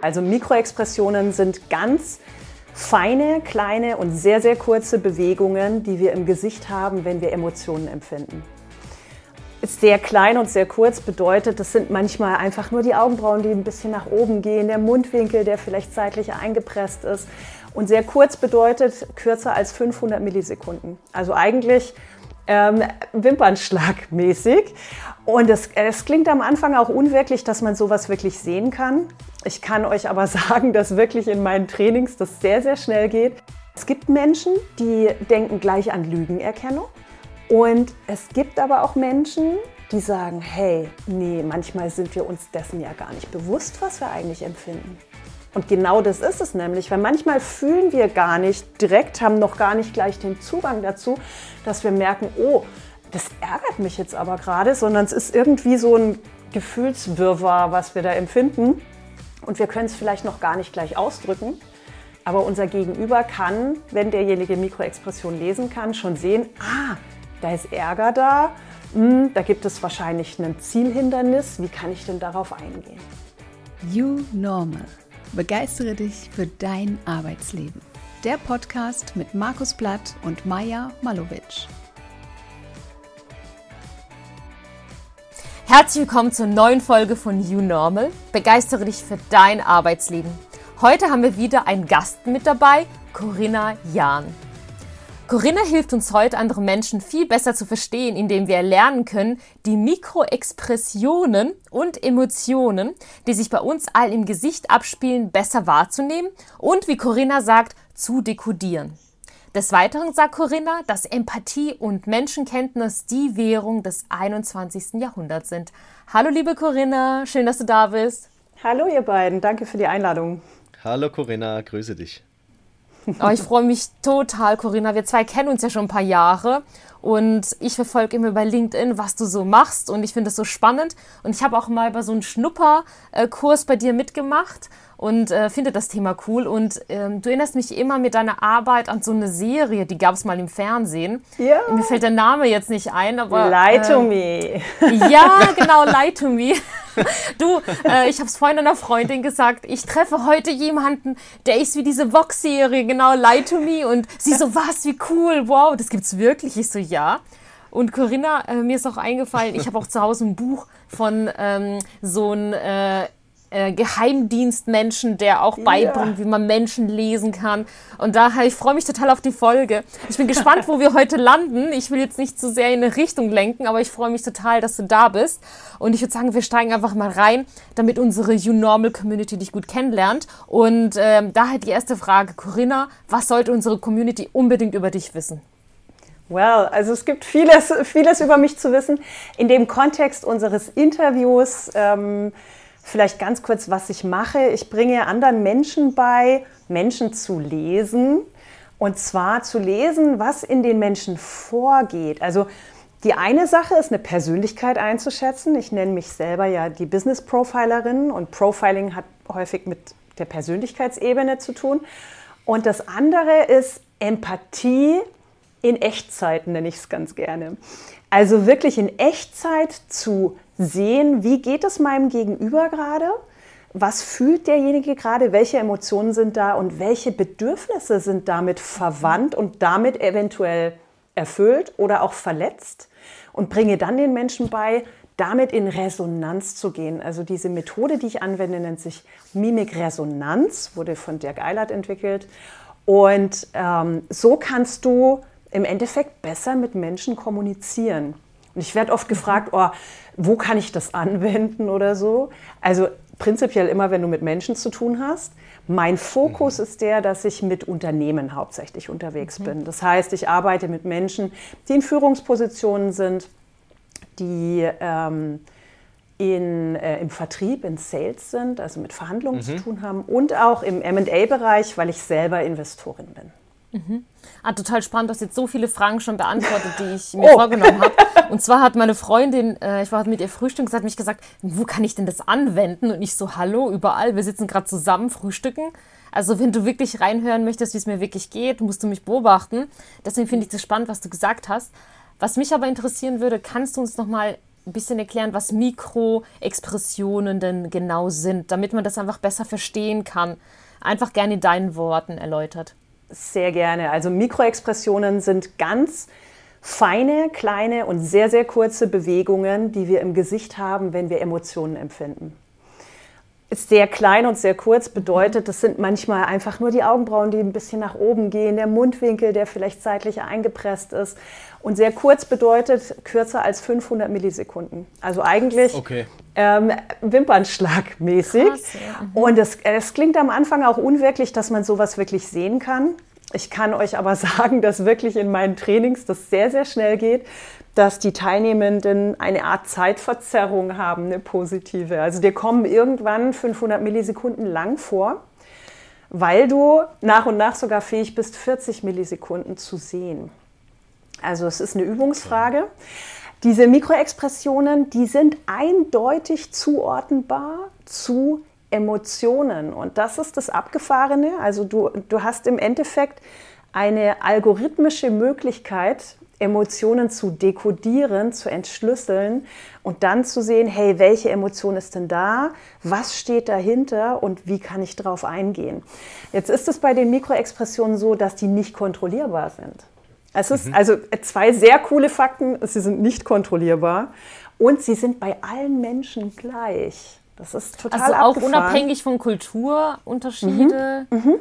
Also Mikroexpressionen sind ganz feine, kleine und sehr, sehr kurze Bewegungen, die wir im Gesicht haben, wenn wir Emotionen empfinden. Sehr klein und sehr kurz bedeutet, das sind manchmal einfach nur die Augenbrauen, die ein bisschen nach oben gehen, der Mundwinkel, der vielleicht seitlich eingepresst ist. Und sehr kurz bedeutet kürzer als 500 Millisekunden. Also eigentlich ähm, Wimpernschlagmäßig. Und es, es klingt am Anfang auch unwirklich, dass man sowas wirklich sehen kann. Ich kann euch aber sagen, dass wirklich in meinen Trainings das sehr, sehr schnell geht. Es gibt Menschen, die denken gleich an Lügenerkennung. Und es gibt aber auch Menschen, die sagen, hey, nee, manchmal sind wir uns dessen ja gar nicht bewusst, was wir eigentlich empfinden. Und genau das ist es nämlich, weil manchmal fühlen wir gar nicht direkt, haben noch gar nicht gleich den Zugang dazu, dass wir merken, oh, das ärgert mich jetzt aber gerade, sondern es ist irgendwie so ein Gefühlswirrwarr, was wir da empfinden. Und wir können es vielleicht noch gar nicht gleich ausdrücken. Aber unser Gegenüber kann, wenn derjenige Mikroexpression lesen kann, schon sehen, ah, da ist Ärger da, hm, da gibt es wahrscheinlich ein Zielhindernis, wie kann ich denn darauf eingehen? You Normal Begeistere dich für dein Arbeitsleben. Der Podcast mit Markus Blatt und Maja Malovic. Herzlich willkommen zur neuen Folge von You Normal. Begeistere dich für dein Arbeitsleben. Heute haben wir wieder einen Gast mit dabei, Corinna Jahn. Corinna hilft uns heute, andere Menschen viel besser zu verstehen, indem wir lernen können, die Mikroexpressionen und Emotionen, die sich bei uns all im Gesicht abspielen, besser wahrzunehmen und, wie Corinna sagt, zu dekodieren. Des Weiteren sagt Corinna, dass Empathie und Menschenkenntnis die Währung des 21. Jahrhunderts sind. Hallo liebe Corinna, schön, dass du da bist. Hallo ihr beiden, danke für die Einladung. Hallo Corinna, grüße dich. Oh, ich freue mich total, Corinna. Wir zwei kennen uns ja schon ein paar Jahre und ich verfolge immer bei LinkedIn, was du so machst und ich finde das so spannend. Und ich habe auch mal bei so einem Schnupperkurs bei dir mitgemacht und äh, finde das Thema cool. Und ähm, du erinnerst mich immer mit deiner Arbeit an so eine Serie, die gab es mal im Fernsehen. Ja. Mir fällt der Name jetzt nicht ein, aber. Lie to äh, me. Ja, genau, Lie to me. Du, äh, ich habe es vorhin einer Freundin gesagt, ich treffe heute jemanden, der ist wie diese Vox-Serie, genau, Lie to Me. Und sie so, was, wie cool, wow, das gibt's wirklich. Ich so, ja. Und Corinna, äh, mir ist auch eingefallen, ich habe auch zu Hause ein Buch von ähm, so einem äh, äh, Geheimdienstmenschen, der auch beibringt, ja. wie man Menschen lesen kann. Und daher, ich freue mich total auf die Folge. Ich bin gespannt, wo wir heute landen. Ich will jetzt nicht zu sehr in eine Richtung lenken, aber ich freue mich total, dass du da bist. Und ich würde sagen, wir steigen einfach mal rein, damit unsere You Normal Community dich gut kennenlernt. Und ähm, daher die erste Frage, Corinna, was sollte unsere Community unbedingt über dich wissen? Well, also es gibt vieles, vieles über mich zu wissen. In dem Kontext unseres Interviews ähm, Vielleicht ganz kurz, was ich mache. Ich bringe anderen Menschen bei, Menschen zu lesen. Und zwar zu lesen, was in den Menschen vorgeht. Also die eine Sache ist, eine Persönlichkeit einzuschätzen. Ich nenne mich selber ja die Business Profilerin und Profiling hat häufig mit der Persönlichkeitsebene zu tun. Und das andere ist Empathie in Echtzeit, nenne ich es ganz gerne. Also wirklich in Echtzeit zu sehen, wie geht es meinem Gegenüber gerade, was fühlt derjenige gerade, welche Emotionen sind da und welche Bedürfnisse sind damit verwandt und damit eventuell erfüllt oder auch verletzt und bringe dann den Menschen bei, damit in Resonanz zu gehen. Also diese Methode, die ich anwende, nennt sich Mimikresonanz, wurde von Dirk Eilert entwickelt. Und ähm, so kannst du im Endeffekt besser mit Menschen kommunizieren. Und ich werde oft gefragt, oh, wo kann ich das anwenden oder so? Also prinzipiell immer, wenn du mit Menschen zu tun hast. Mein Fokus mhm. ist der, dass ich mit Unternehmen hauptsächlich unterwegs mhm. bin. Das heißt, ich arbeite mit Menschen, die in Führungspositionen sind, die ähm, in, äh, im Vertrieb, in Sales sind, also mit Verhandlungen mhm. zu tun haben und auch im MA-Bereich, weil ich selber Investorin bin. Mhm. Ah, total spannend, du hast jetzt so viele Fragen schon beantwortet, die ich mir oh. vorgenommen habe. Und zwar hat meine Freundin, äh, ich war mit ihr frühstücken, sie hat mich gesagt, wo kann ich denn das anwenden? Und ich so, hallo, überall, wir sitzen gerade zusammen, frühstücken. Also wenn du wirklich reinhören möchtest, wie es mir wirklich geht, musst du mich beobachten. Deswegen finde ich das spannend, was du gesagt hast. Was mich aber interessieren würde, kannst du uns nochmal ein bisschen erklären, was Mikroexpressionen denn genau sind, damit man das einfach besser verstehen kann? Einfach gerne in deinen Worten erläutert. Sehr gerne. Also Mikroexpressionen sind ganz feine, kleine und sehr, sehr kurze Bewegungen, die wir im Gesicht haben, wenn wir Emotionen empfinden sehr klein und sehr kurz bedeutet, das sind manchmal einfach nur die Augenbrauen, die ein bisschen nach oben gehen, der Mundwinkel, der vielleicht seitlich eingepresst ist. Und sehr kurz bedeutet kürzer als 500 Millisekunden. Also eigentlich okay. Ähm, Wimpernschlagmäßig. Krass, ja. Mhm. Und es, es klingt am Anfang auch unwirklich, dass man sowas wirklich sehen kann. Ich kann euch aber sagen, dass wirklich in meinen Trainings das sehr, sehr schnell geht dass die Teilnehmenden eine Art Zeitverzerrung haben, eine positive. Also dir kommen irgendwann 500 Millisekunden lang vor, weil du nach und nach sogar fähig bist, 40 Millisekunden zu sehen. Also es ist eine Übungsfrage. Diese Mikroexpressionen, die sind eindeutig zuordnenbar zu Emotionen. Und das ist das Abgefahrene. Also du, du hast im Endeffekt eine algorithmische Möglichkeit, Emotionen zu dekodieren, zu entschlüsseln und dann zu sehen, hey, welche Emotion ist denn da? Was steht dahinter und wie kann ich darauf eingehen? Jetzt ist es bei den Mikroexpressionen so, dass die nicht kontrollierbar sind. Es ist mhm. also zwei sehr coole Fakten, sie sind nicht kontrollierbar und sie sind bei allen Menschen gleich. Das ist total Also auch abgefahren. unabhängig von Kulturunterschiede. Mhm. Mhm.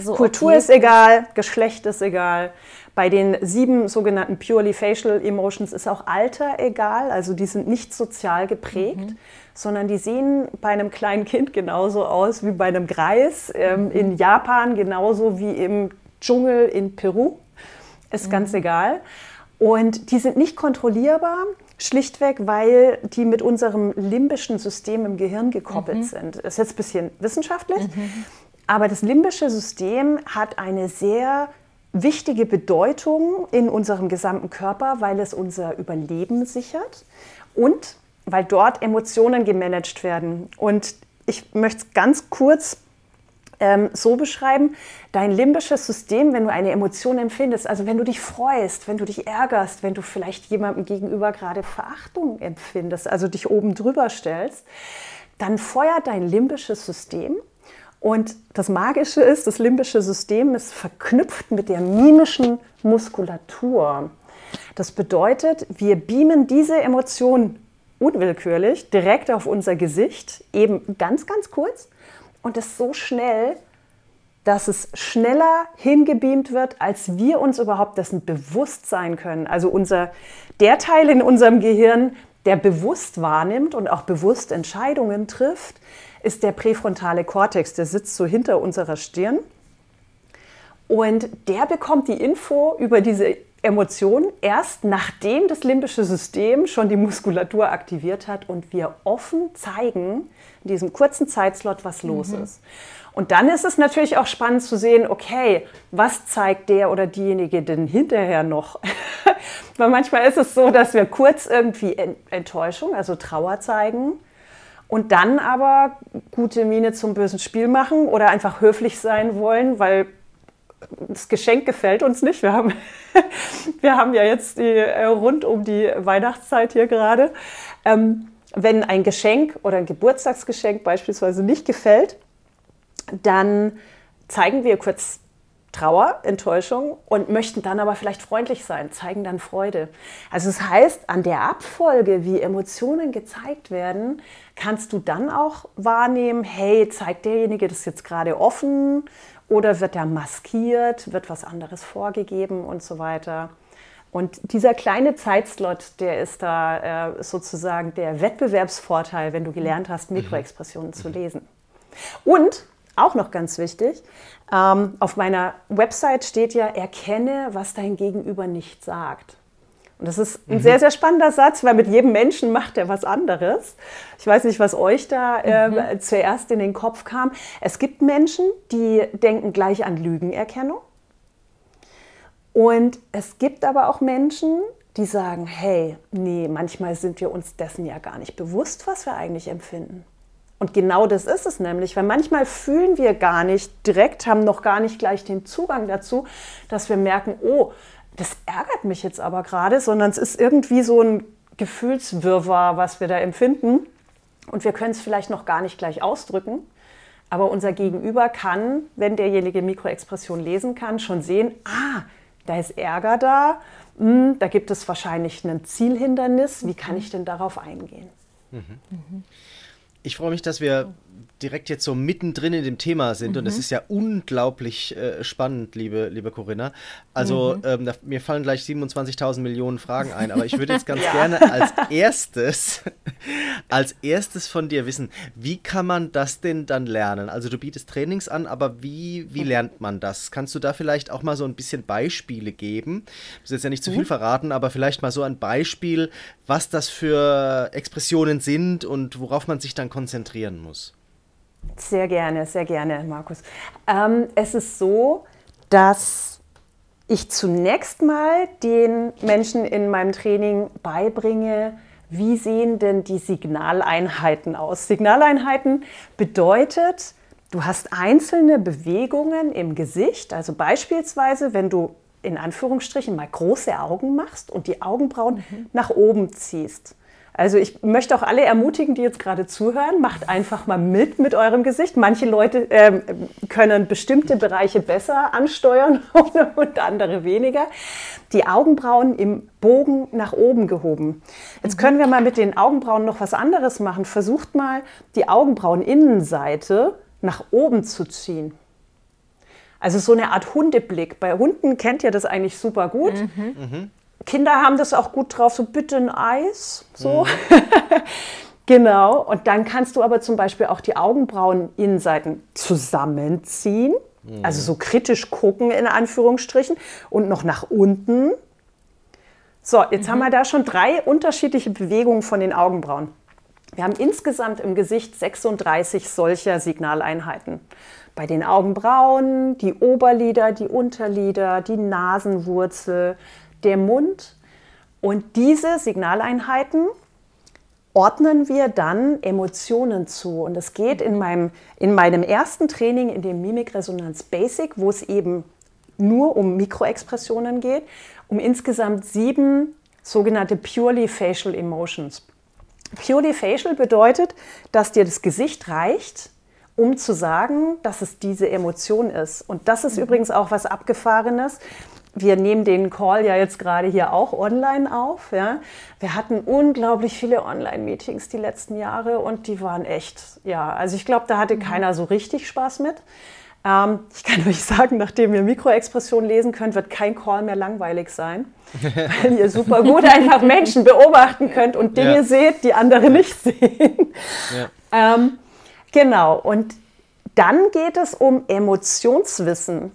So, Kultur okay. ist egal, Geschlecht ist egal. Bei den sieben sogenannten Purely Facial Emotions ist auch Alter egal, also die sind nicht sozial geprägt, mhm. sondern die sehen bei einem kleinen Kind genauso aus wie bei einem Greis, ähm, mhm. in Japan genauso wie im Dschungel in Peru, ist mhm. ganz egal. Und die sind nicht kontrollierbar, schlichtweg, weil die mit unserem limbischen System im Gehirn gekoppelt mhm. sind. Das ist jetzt ein bisschen wissenschaftlich, mhm. aber das limbische System hat eine sehr wichtige Bedeutung in unserem gesamten Körper, weil es unser Überleben sichert und weil dort Emotionen gemanagt werden. Und ich möchte es ganz kurz ähm, so beschreiben, dein limbisches System, wenn du eine Emotion empfindest, also wenn du dich freust, wenn du dich ärgerst, wenn du vielleicht jemandem gegenüber gerade Verachtung empfindest, also dich oben drüber stellst, dann feuert dein limbisches System und das Magische ist, das limbische System ist verknüpft mit der mimischen Muskulatur. Das bedeutet, wir beamen diese Emotion unwillkürlich direkt auf unser Gesicht, eben ganz, ganz kurz und das so schnell, dass es schneller hingebeamt wird, als wir uns überhaupt dessen bewusst sein können. Also unser, der Teil in unserem Gehirn, der bewusst wahrnimmt und auch bewusst Entscheidungen trifft, ist der präfrontale Kortex, der sitzt so hinter unserer Stirn. Und der bekommt die Info über diese Emotion erst nachdem das limbische System schon die Muskulatur aktiviert hat und wir offen zeigen in diesem kurzen Zeitslot, was los mhm. ist. Und dann ist es natürlich auch spannend zu sehen, okay, was zeigt der oder diejenige denn hinterher noch? Weil manchmal ist es so, dass wir kurz irgendwie Enttäuschung, also Trauer zeigen und dann aber gute Miene zum bösen Spiel machen oder einfach höflich sein wollen, weil das Geschenk gefällt uns nicht. Wir haben, wir haben ja jetzt die, äh, rund um die Weihnachtszeit hier gerade. Ähm, wenn ein Geschenk oder ein Geburtstagsgeschenk beispielsweise nicht gefällt, dann zeigen wir kurz Trauer, Enttäuschung und möchten dann aber vielleicht freundlich sein, zeigen dann Freude. Also das heißt, an der Abfolge, wie Emotionen gezeigt werden, kannst du dann auch wahrnehmen, hey, zeigt derjenige das jetzt gerade offen oder wird er maskiert, wird was anderes vorgegeben und so weiter. Und dieser kleine Zeitslot, der ist da äh, sozusagen der Wettbewerbsvorteil, wenn du gelernt hast, mhm. Mikroexpressionen mhm. zu lesen. Und auch noch ganz wichtig, ähm, auf meiner Website steht ja, erkenne, was dein Gegenüber nicht sagt. Und das ist ein mhm. sehr, sehr spannender Satz, weil mit jedem Menschen macht er was anderes. Ich weiß nicht, was euch da äh, mhm. zuerst in den Kopf kam. Es gibt Menschen, die denken gleich an Lügenerkennung. Und es gibt aber auch Menschen, die sagen, hey, nee, manchmal sind wir uns dessen ja gar nicht bewusst, was wir eigentlich empfinden. Und genau das ist es nämlich, weil manchmal fühlen wir gar nicht direkt, haben noch gar nicht gleich den Zugang dazu, dass wir merken, oh, das ärgert mich jetzt aber gerade, sondern es ist irgendwie so ein Gefühlswirrwarr, was wir da empfinden. Und wir können es vielleicht noch gar nicht gleich ausdrücken. Aber unser Gegenüber kann, wenn derjenige Mikroexpression lesen kann, schon sehen, ah, da ist Ärger da, hm, da gibt es wahrscheinlich ein Zielhindernis, wie kann ich denn darauf eingehen? Mhm. Mhm. Ich freue mich, dass wir direkt jetzt so mittendrin in dem Thema sind mhm. und das mhm. ist ja unglaublich äh, spannend, liebe, liebe Corinna. Also mhm. ähm, da, mir fallen gleich 27.000 Millionen Fragen ein, aber ich würde jetzt ganz ja. gerne als erstes, als erstes von dir wissen, wie kann man das denn dann lernen? Also du bietest Trainings an, aber wie, wie lernt man das? Kannst du da vielleicht auch mal so ein bisschen Beispiele geben? Ich muss jetzt ja nicht zu viel mhm. verraten, aber vielleicht mal so ein Beispiel, was das für Expressionen sind und worauf man sich dann konzentrieren muss. Sehr gerne, sehr gerne, Markus. Ähm, es ist so, dass ich zunächst mal den Menschen in meinem Training beibringe, wie sehen denn die Signaleinheiten aus? Signaleinheiten bedeutet, du hast einzelne Bewegungen im Gesicht, also beispielsweise, wenn du in Anführungsstrichen mal große Augen machst und die Augenbrauen mhm. nach oben ziehst. Also ich möchte auch alle ermutigen, die jetzt gerade zuhören, macht einfach mal mit mit eurem Gesicht. Manche Leute äh, können bestimmte Bereiche besser ansteuern und andere weniger. Die Augenbrauen im Bogen nach oben gehoben. Jetzt können wir mal mit den Augenbrauen noch was anderes machen. Versucht mal die Augenbraueninnenseite nach oben zu ziehen. Also so eine Art Hundeblick. Bei Hunden kennt ihr das eigentlich super gut. Mhm. Mhm. Kinder haben das auch gut drauf, so bitte ein Eis, so. Mhm. genau. Und dann kannst du aber zum Beispiel auch die Augenbrauen-Innenseiten zusammenziehen, mhm. also so kritisch gucken in Anführungsstrichen und noch nach unten. So, jetzt mhm. haben wir da schon drei unterschiedliche Bewegungen von den Augenbrauen. Wir haben insgesamt im Gesicht 36 solcher Signaleinheiten. Bei den Augenbrauen, die Oberlider, die Unterlider, die Nasenwurzel, der Mund. Und diese Signaleinheiten ordnen wir dann Emotionen zu. Und das geht in meinem, in meinem ersten Training, in dem Mimikresonanz Basic, wo es eben nur um Mikroexpressionen geht, um insgesamt sieben sogenannte Purely Facial Emotions. Purely Facial bedeutet, dass dir das Gesicht reicht, um zu sagen, dass es diese Emotion ist. Und das ist mhm. übrigens auch was Abgefahrenes wir nehmen den Call ja jetzt gerade hier auch online auf. Ja. Wir hatten unglaublich viele Online-Meetings die letzten Jahre und die waren echt, ja, also ich glaube, da hatte mhm. keiner so richtig Spaß mit. Ähm, ich kann euch sagen, nachdem ihr Mikroexpression lesen könnt, wird kein Call mehr langweilig sein, weil ihr super gut einfach Menschen beobachten könnt und Dinge ja. seht, die andere nicht sehen. Ja. Ähm, genau, und dann geht es um Emotionswissen.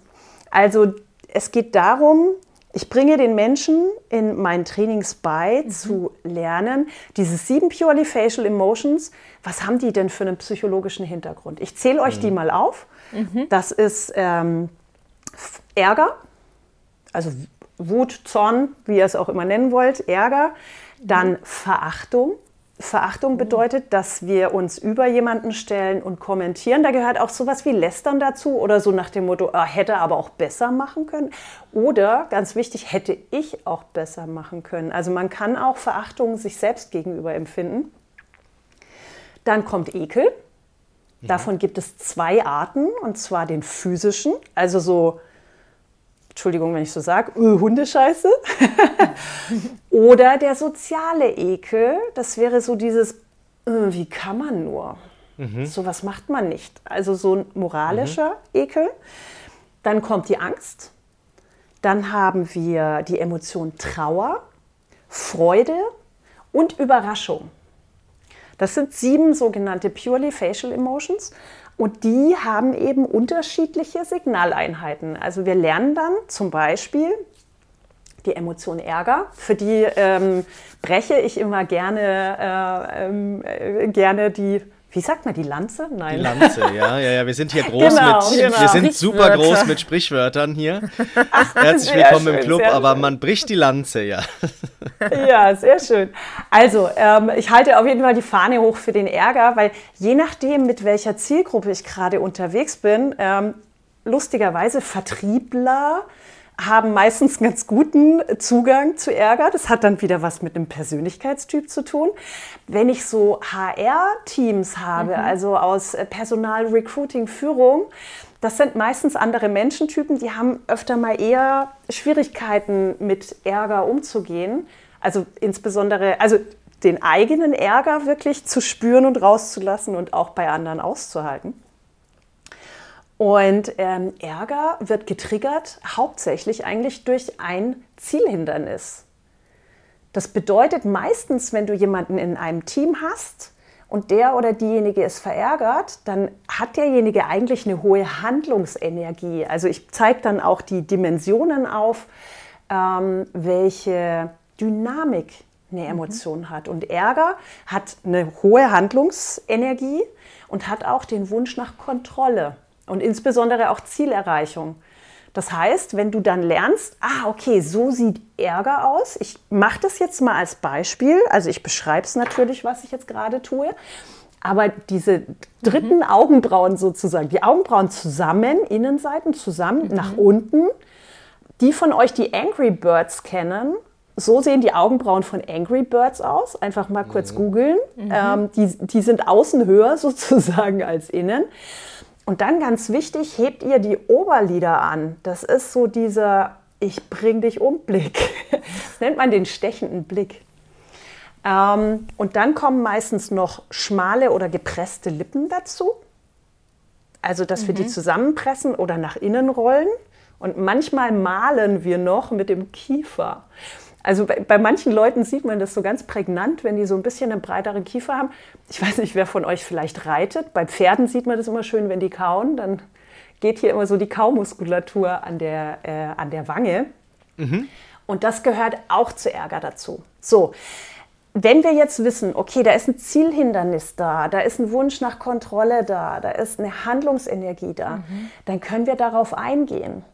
Also es geht darum, ich bringe den Menschen in meinen Trainings bei, mhm. zu lernen, diese sieben Purely Facial Emotions, was haben die denn für einen psychologischen Hintergrund? Ich zähle euch mhm. die mal auf. Mhm. Das ist ähm, Ärger, also Wut, Zorn, wie ihr es auch immer nennen wollt, Ärger. Dann mhm. Verachtung, Verachtung bedeutet, dass wir uns über jemanden stellen und kommentieren. Da gehört auch sowas wie Lästern dazu oder so nach dem Motto, ah, hätte aber auch besser machen können. Oder ganz wichtig, hätte ich auch besser machen können. Also man kann auch Verachtung sich selbst gegenüber empfinden. Dann kommt Ekel. Davon gibt es zwei Arten, und zwar den physischen, also so Entschuldigung, wenn ich so sage, öh, Hundescheiße. Oder der soziale Ekel, das wäre so dieses, äh, wie kann man nur? Mhm. So was macht man nicht. Also so ein moralischer mhm. Ekel. Dann kommt die Angst. Dann haben wir die Emotion Trauer, Freude und Überraschung. Das sind sieben sogenannte Purely Facial Emotions. Und die haben eben unterschiedliche Signaleinheiten. Also wir lernen dann zum Beispiel die Emotion Ärger. Für die ähm, breche ich immer gerne, äh, ähm, äh, gerne die wie sagt man die Lanze? Nein. Die Lanze, ja, ja, ja. Wir sind hier groß genau, mit, genau. wir sind super groß mit Sprichwörtern hier. Ach, Herzlich willkommen schön, im Club, aber schön. man bricht die Lanze, ja. Ja, sehr schön. Also, ähm, ich halte auf jeden Fall die Fahne hoch für den Ärger, weil je nachdem, mit welcher Zielgruppe ich gerade unterwegs bin, ähm, lustigerweise Vertriebler, haben meistens ganz guten Zugang zu Ärger. Das hat dann wieder was mit einem Persönlichkeitstyp zu tun. Wenn ich so HR-Teams habe, mhm. also aus Personal, Recruiting, Führung, das sind meistens andere Menschentypen, die haben öfter mal eher Schwierigkeiten mit Ärger umzugehen. Also insbesondere, also den eigenen Ärger wirklich zu spüren und rauszulassen und auch bei anderen auszuhalten. Und ähm, Ärger wird getriggert hauptsächlich eigentlich durch ein Zielhindernis. Das bedeutet meistens, wenn du jemanden in einem Team hast und der oder diejenige ist verärgert, dann hat derjenige eigentlich eine hohe Handlungsenergie. Also ich zeige dann auch die Dimensionen auf, ähm, welche Dynamik eine mhm. Emotion mhm. hat. Und Ärger hat eine hohe Handlungsenergie und hat auch den Wunsch nach Kontrolle und insbesondere auch Zielerreichung. Das heißt, wenn du dann lernst, ah, okay, so sieht Ärger aus. Ich mache das jetzt mal als Beispiel. Also ich beschreibe es natürlich, was ich jetzt gerade tue. Aber diese dritten mhm. Augenbrauen sozusagen, die Augenbrauen zusammen, Innenseiten zusammen, mhm. nach unten. Die von euch, die Angry Birds kennen, so sehen die Augenbrauen von Angry Birds aus. Einfach mal kurz mhm. googeln. Mhm. Ähm, die, die sind außen höher sozusagen als innen. Und dann ganz wichtig, hebt ihr die Oberlider an. Das ist so dieser Ich bring dich um Blick. Das nennt man den stechenden Blick. Ähm, und dann kommen meistens noch schmale oder gepresste Lippen dazu. Also, dass mhm. wir die mhm. zusammenpressen oder nach innen rollen. Und manchmal malen wir noch mit dem Kiefer. Also bei, bei, manchen Leuten sieht man das so ganz prägnant, wenn die so ein bisschen einen breiteren Kiefer haben. Ich weiß nicht, wer von euch vielleicht reitet. Bei Pferden sieht man das immer schön, wenn die kauen. Dann geht hier immer so die Kaumuskulatur an der, äh, an der Wange. Mhm. Und das gehört auch zu Ärger dazu. So, wenn wir jetzt wissen, okay, da ist ein Zielhindernis da, da ist ein Wunsch nach Kontrolle da, da ist eine Handlungsenergie da, mhm. dann können wir darauf eingehen.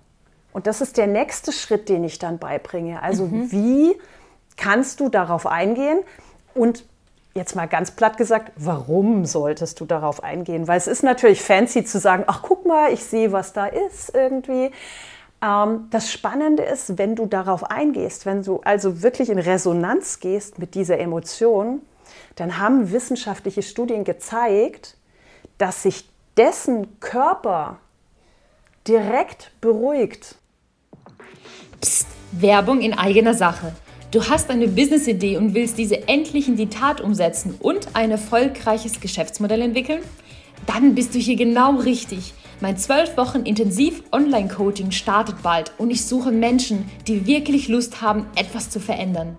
Und das ist der nächste Schritt, den ich dann beibringe. Also mhm. wie kannst du darauf eingehen? Und jetzt mal ganz platt gesagt, warum solltest du darauf eingehen? Weil es ist natürlich fancy zu sagen, ach guck mal, ich sehe, was da ist irgendwie. Ähm, das Spannende ist, wenn du darauf eingehst, wenn du also wirklich in Resonanz gehst mit dieser Emotion, dann haben wissenschaftliche Studien gezeigt, dass sich dessen Körper direkt beruhigt. Psst, Werbung in eigener Sache. Du hast eine Business-Idee und willst diese endlich in die Tat umsetzen und ein erfolgreiches Geschäftsmodell entwickeln? Dann bist du hier genau richtig. Mein 12 Wochen intensiv Online-Coaching startet bald und ich suche Menschen, die wirklich Lust haben, etwas zu verändern.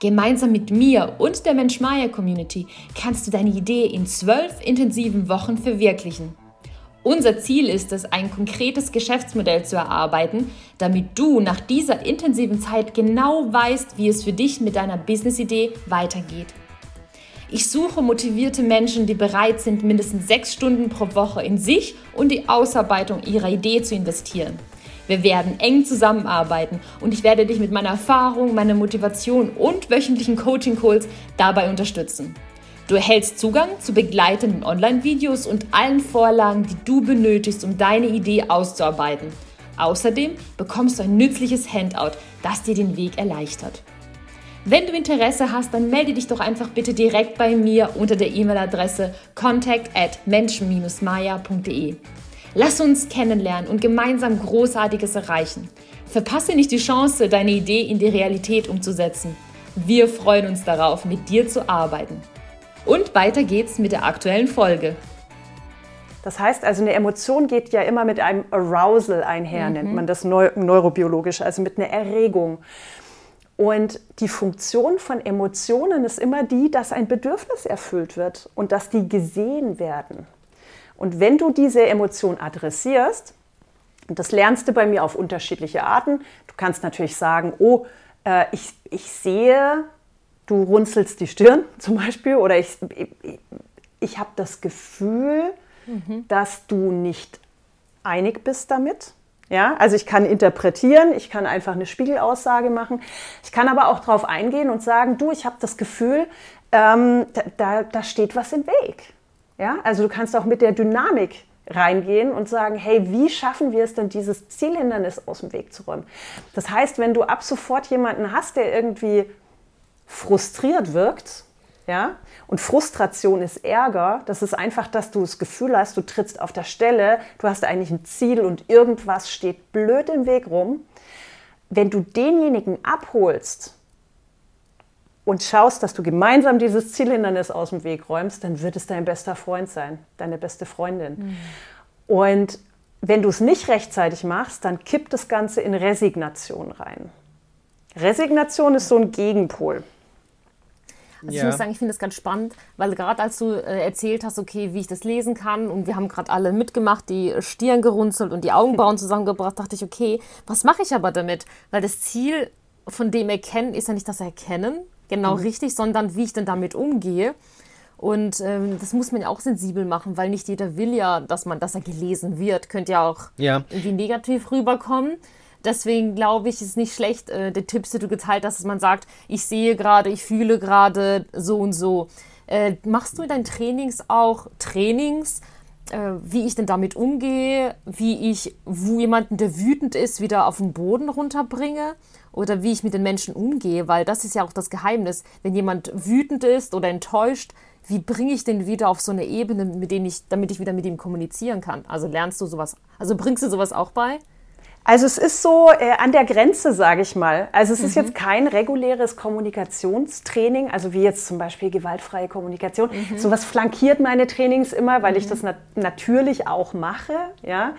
Gemeinsam mit mir und der Mensch-Maya-Community kannst du deine Idee in 12 intensiven Wochen verwirklichen. Unser Ziel ist es, ein konkretes Geschäftsmodell zu erarbeiten, damit du nach dieser intensiven Zeit genau weißt, wie es für dich mit deiner Business-Idee weitergeht. Ich suche motivierte Menschen, die bereit sind, mindestens sechs Stunden pro Woche in sich und die Ausarbeitung ihrer Idee zu investieren. Wir werden eng zusammenarbeiten und ich werde dich mit meiner Erfahrung, meiner Motivation und wöchentlichen Coaching-Calls dabei unterstützen. Du erhältst Zugang zu begleitenden Online-Videos und allen Vorlagen, die du benötigst, um deine Idee auszuarbeiten. Außerdem bekommst du ein nützliches Handout, das dir den Weg erleichtert. Wenn du Interesse hast, dann melde dich doch einfach bitte direkt bei mir unter der E-Mail-Adresse contact at menschen-maya.de. Lass uns kennenlernen und gemeinsam Großartiges erreichen. Verpasse nicht die Chance, deine Idee in die Realität umzusetzen. Wir freuen uns darauf, mit dir zu arbeiten. Und weiter geht's mit der aktuellen Folge. Das heißt also, eine Emotion geht ja immer mit einem Arousal einher, mhm. nennt man das neu neurobiologisch, also mit einer Erregung. Und die Funktion von Emotionen ist immer die, dass ein Bedürfnis erfüllt wird und dass die gesehen werden. Und wenn du diese Emotion adressierst, und das lernst du bei mir auf unterschiedliche Arten, du kannst natürlich sagen, oh, äh, ich, ich sehe du runzelst die Stirn zum Beispiel oder ich, ich, ich habe das Gefühl, mhm. dass du nicht einig bist damit. Ja, also ich kann interpretieren, ich kann einfach eine Spiegelaussage machen. Ich kann aber auch darauf eingehen und sagen, du, ich habe das Gefühl, ähm, da, da, da, steht was im Weg. Ja, also du kannst auch mit der Dynamik reingehen und sagen, hey, wie schaffen wir es denn, dieses Zielhindernis aus dem Weg zu räumen? Das heißt, wenn du ab sofort jemanden hast, der irgendwie frustriert wirkt, ja, und Frustration ist Ärger, das ist einfach, dass du das Gefühl hast, du trittst auf der Stelle, du hast eigentlich ein Ziel und irgendwas steht blöd im Weg rum. Wenn du denjenigen abholst, und schaust, dass du gemeinsam dieses Zielhindernis aus dem Weg räumst, dann wird es dein bester Freund sein, deine beste Freundin. Mhm. Und wenn du es nicht rechtzeitig machst, dann kippt das Ganze in Resignation rein. Resignation ist so ein Gegenpol. Also ja. ich muss sagen, ich finde das ganz spannend, weil gerade als du äh, erzählt hast, okay, wie ich das lesen kann und wir haben gerade alle mitgemacht, die Stirn gerunzelt und die Augenbrauen zusammengebracht, dachte ich, okay, was mache ich aber damit? Weil das Ziel von dem Erkennen ist ja nicht das Erkennen, genau mhm. richtig, sondern wie ich denn damit umgehe. Und ähm, das muss man ja auch sensibel machen, weil nicht jeder will ja, dass man, dass er gelesen wird. Könnte ja auch ja. irgendwie negativ rüberkommen. Deswegen glaube ich, ist nicht schlecht, äh, der Tipps, die du geteilt hast, dass man sagt, ich sehe gerade, ich fühle gerade so und so. Äh, machst du in deinen Trainings auch Trainings, äh, wie ich denn damit umgehe, wie ich, wo jemanden, der wütend ist, wieder auf den Boden runterbringe? oder wie ich mit den Menschen umgehe, weil das ist ja auch das Geheimnis. Wenn jemand wütend ist oder enttäuscht, wie bringe ich den wieder auf so eine Ebene, mit denen ich, damit ich wieder mit ihm kommunizieren kann? Also lernst du sowas, also bringst du sowas auch bei? Also es ist so äh, an der Grenze, sage ich mal. Also es ist mhm. jetzt kein reguläres Kommunikationstraining, also wie jetzt zum Beispiel gewaltfreie Kommunikation. Mhm. Sowas flankiert meine Trainings immer, weil mhm. ich das nat natürlich auch mache. Ja?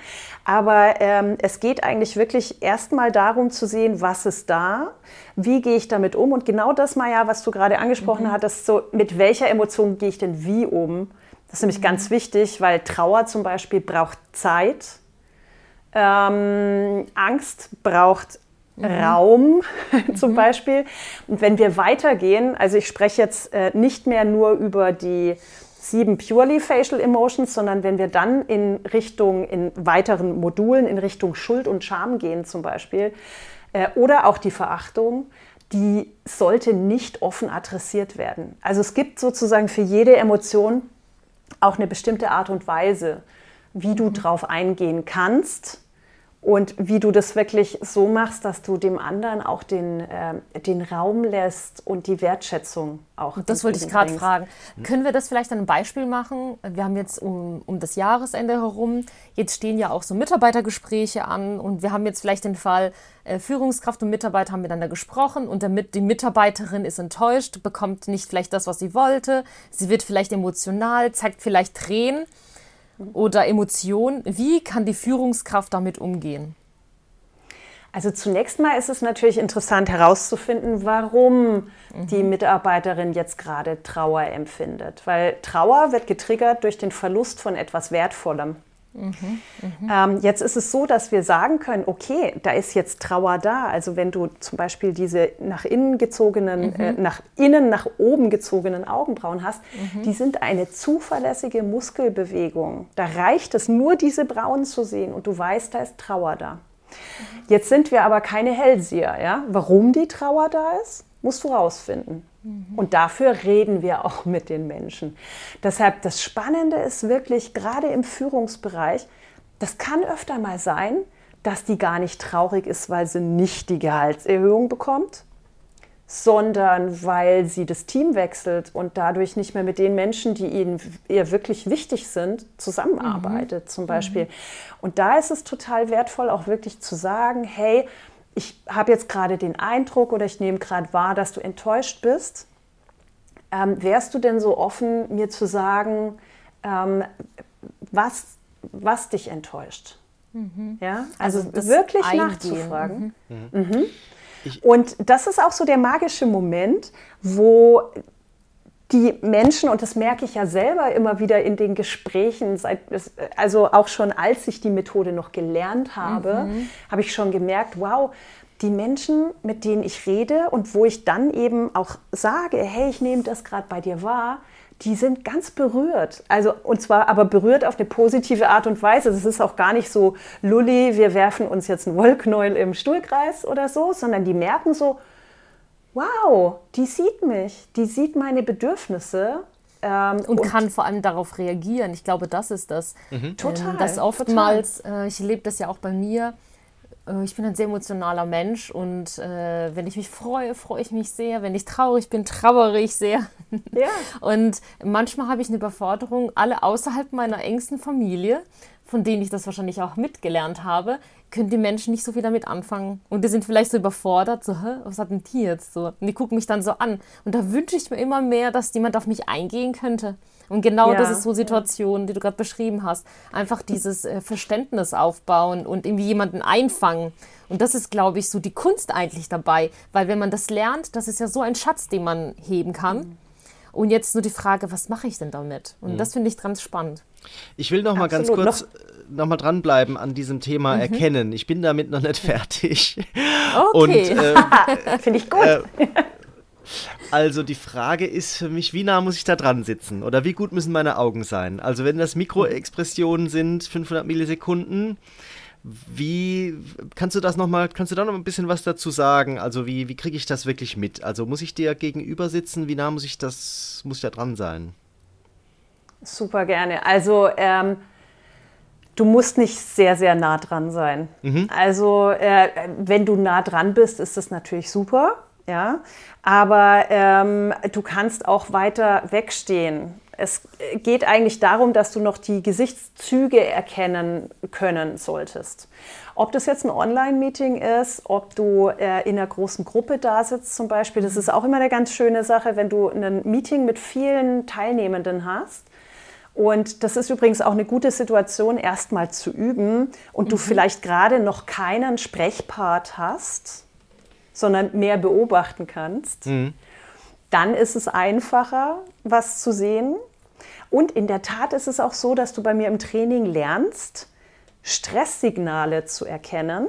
Aber ähm, es geht eigentlich wirklich erstmal darum zu sehen, was ist da, wie gehe ich damit um. Und genau das, Maja, was du gerade angesprochen mhm. hattest, so mit welcher Emotion gehe ich denn wie um. Das ist nämlich mhm. ganz wichtig, weil Trauer zum Beispiel braucht Zeit ähm, Angst braucht mhm. Raum zum mhm. Beispiel. Und wenn wir weitergehen, also ich spreche jetzt äh, nicht mehr nur über die sieben purely facial emotions, sondern wenn wir dann in Richtung, in weiteren Modulen, in Richtung Schuld und Scham gehen zum Beispiel, äh, oder auch die Verachtung, die sollte nicht offen adressiert werden. Also es gibt sozusagen für jede Emotion auch eine bestimmte Art und Weise, wie du mhm. drauf eingehen kannst und wie du das wirklich so machst, dass du dem anderen auch den, äh, den Raum lässt und die Wertschätzung auch. Das wollte ich gerade fragen. Können wir das vielleicht an einem Beispiel machen? Wir haben jetzt um, um das Jahresende herum, jetzt stehen ja auch so Mitarbeitergespräche an und wir haben jetzt vielleicht den Fall, äh, Führungskraft und Mitarbeiter haben miteinander gesprochen und damit die Mitarbeiterin ist enttäuscht, bekommt nicht vielleicht das, was sie wollte, sie wird vielleicht emotional, zeigt vielleicht Tränen oder Emotion. Wie kann die Führungskraft damit umgehen? Also zunächst mal ist es natürlich interessant herauszufinden, warum mhm. die Mitarbeiterin jetzt gerade Trauer empfindet. Weil Trauer wird getriggert durch den Verlust von etwas Wertvollem. Mhm, ähm, jetzt ist es so, dass wir sagen können, okay, da ist jetzt Trauer da. Also wenn du zum Beispiel diese nach innen gezogenen, mhm. äh, nach innen nach oben gezogenen Augenbrauen hast, mhm. die sind eine zuverlässige Muskelbewegung. Da reicht es nur, diese Brauen zu sehen und du weißt, da ist Trauer da. Mhm. Jetzt sind wir aber keine Hellseher. Ja? Warum die Trauer da ist, musst du rausfinden. Und dafür reden wir auch mit den Menschen. Deshalb das Spannende ist wirklich, gerade im Führungsbereich, das kann öfter mal sein, dass die gar nicht traurig ist, weil sie nicht die Gehaltserhöhung bekommt, sondern weil sie das Team wechselt und dadurch nicht mehr mit den Menschen, die ihnen ihr wirklich wichtig sind, zusammenarbeitet mhm. zum Beispiel. Mhm. Und da ist es total wertvoll, auch wirklich zu sagen, hey, ich habe jetzt gerade den Eindruck oder ich nehme gerade wahr, dass du enttäuscht bist. Ähm, wärst du denn so offen, mir zu sagen, ähm, was, was dich enttäuscht? Mhm. Ja, also, also wirklich Eingehen. nachzufragen. Mhm. Mhm. Und das ist auch so der magische Moment, wo die Menschen, und das merke ich ja selber immer wieder in den Gesprächen, seit, also auch schon als ich die Methode noch gelernt habe, mhm. habe ich schon gemerkt, wow, die Menschen, mit denen ich rede und wo ich dann eben auch sage, hey, ich nehme das gerade bei dir wahr, die sind ganz berührt. Also, und zwar aber berührt auf eine positive Art und Weise. Das ist auch gar nicht so, Lulli, wir werfen uns jetzt einen Wollknäuel im Stuhlkreis oder so, sondern die merken so, wow, die sieht mich, die sieht meine Bedürfnisse ähm, und, und, kann vor allem darauf reagieren. Ich glaube, das ist das. Mhm. Total. Ähm, das oftmals, äh, ich lebe das ja auch bei mir, äh, ich bin ein sehr emotionaler Mensch und äh, wenn ich mich freue, freue ich mich sehr. Wenn ich traurig bin, trauere ich sehr. Ja. Und manchmal habe ich eine Überforderung, alle außerhalb meiner engsten Familie, von denen ich das wahrscheinlich auch mitgelernt habe, können die Menschen nicht so viel damit anfangen. Und die sind vielleicht so überfordert, so, Hä, was hat denn die jetzt so? Und die gucken mich dann so an. Und da wünsche ich mir immer mehr, dass jemand auf mich eingehen könnte. Und genau ja, das ist so Situationen, die du gerade beschrieben hast. Einfach dieses äh, Verständnis aufbauen und irgendwie jemanden einfangen. Und das ist, glaube ich, so die Kunst eigentlich dabei. Weil wenn man das lernt, das ist ja so ein Schatz, den man heben kann. Mhm. Und jetzt nur die Frage, was mache ich denn damit? Und mhm. das finde ich ganz spannend. Ich will noch mal Absolut. ganz kurz noch, noch mal dranbleiben an diesem Thema mhm. Erkennen. Ich bin damit noch nicht fertig. Okay. äh, finde ich gut. Äh, also die Frage ist für mich, wie nah muss ich da dran sitzen? Oder wie gut müssen meine Augen sein? Also wenn das Mikroexpressionen sind, 500 Millisekunden, wie kannst du das noch mal, kannst du da noch ein bisschen was dazu sagen? Also wie, wie kriege ich das wirklich mit? Also muss ich dir gegenüber sitzen? Wie nah muss ich das, muss ich da dran sein? Super gerne. Also ähm, du musst nicht sehr, sehr nah dran sein. Mhm. Also äh, wenn du nah dran bist, ist das natürlich super. Ja, aber ähm, du kannst auch weiter wegstehen. Es geht eigentlich darum, dass du noch die Gesichtszüge erkennen können solltest. Ob das jetzt ein Online-Meeting ist, ob du äh, in einer großen Gruppe da sitzt zum Beispiel, das ist auch immer eine ganz schöne Sache, wenn du ein Meeting mit vielen Teilnehmenden hast. Und das ist übrigens auch eine gute Situation, erstmal zu üben und mhm. du vielleicht gerade noch keinen Sprechpart hast sondern mehr beobachten kannst, mhm. dann ist es einfacher, was zu sehen. Und in der Tat ist es auch so, dass du bei mir im Training lernst, Stresssignale zu erkennen.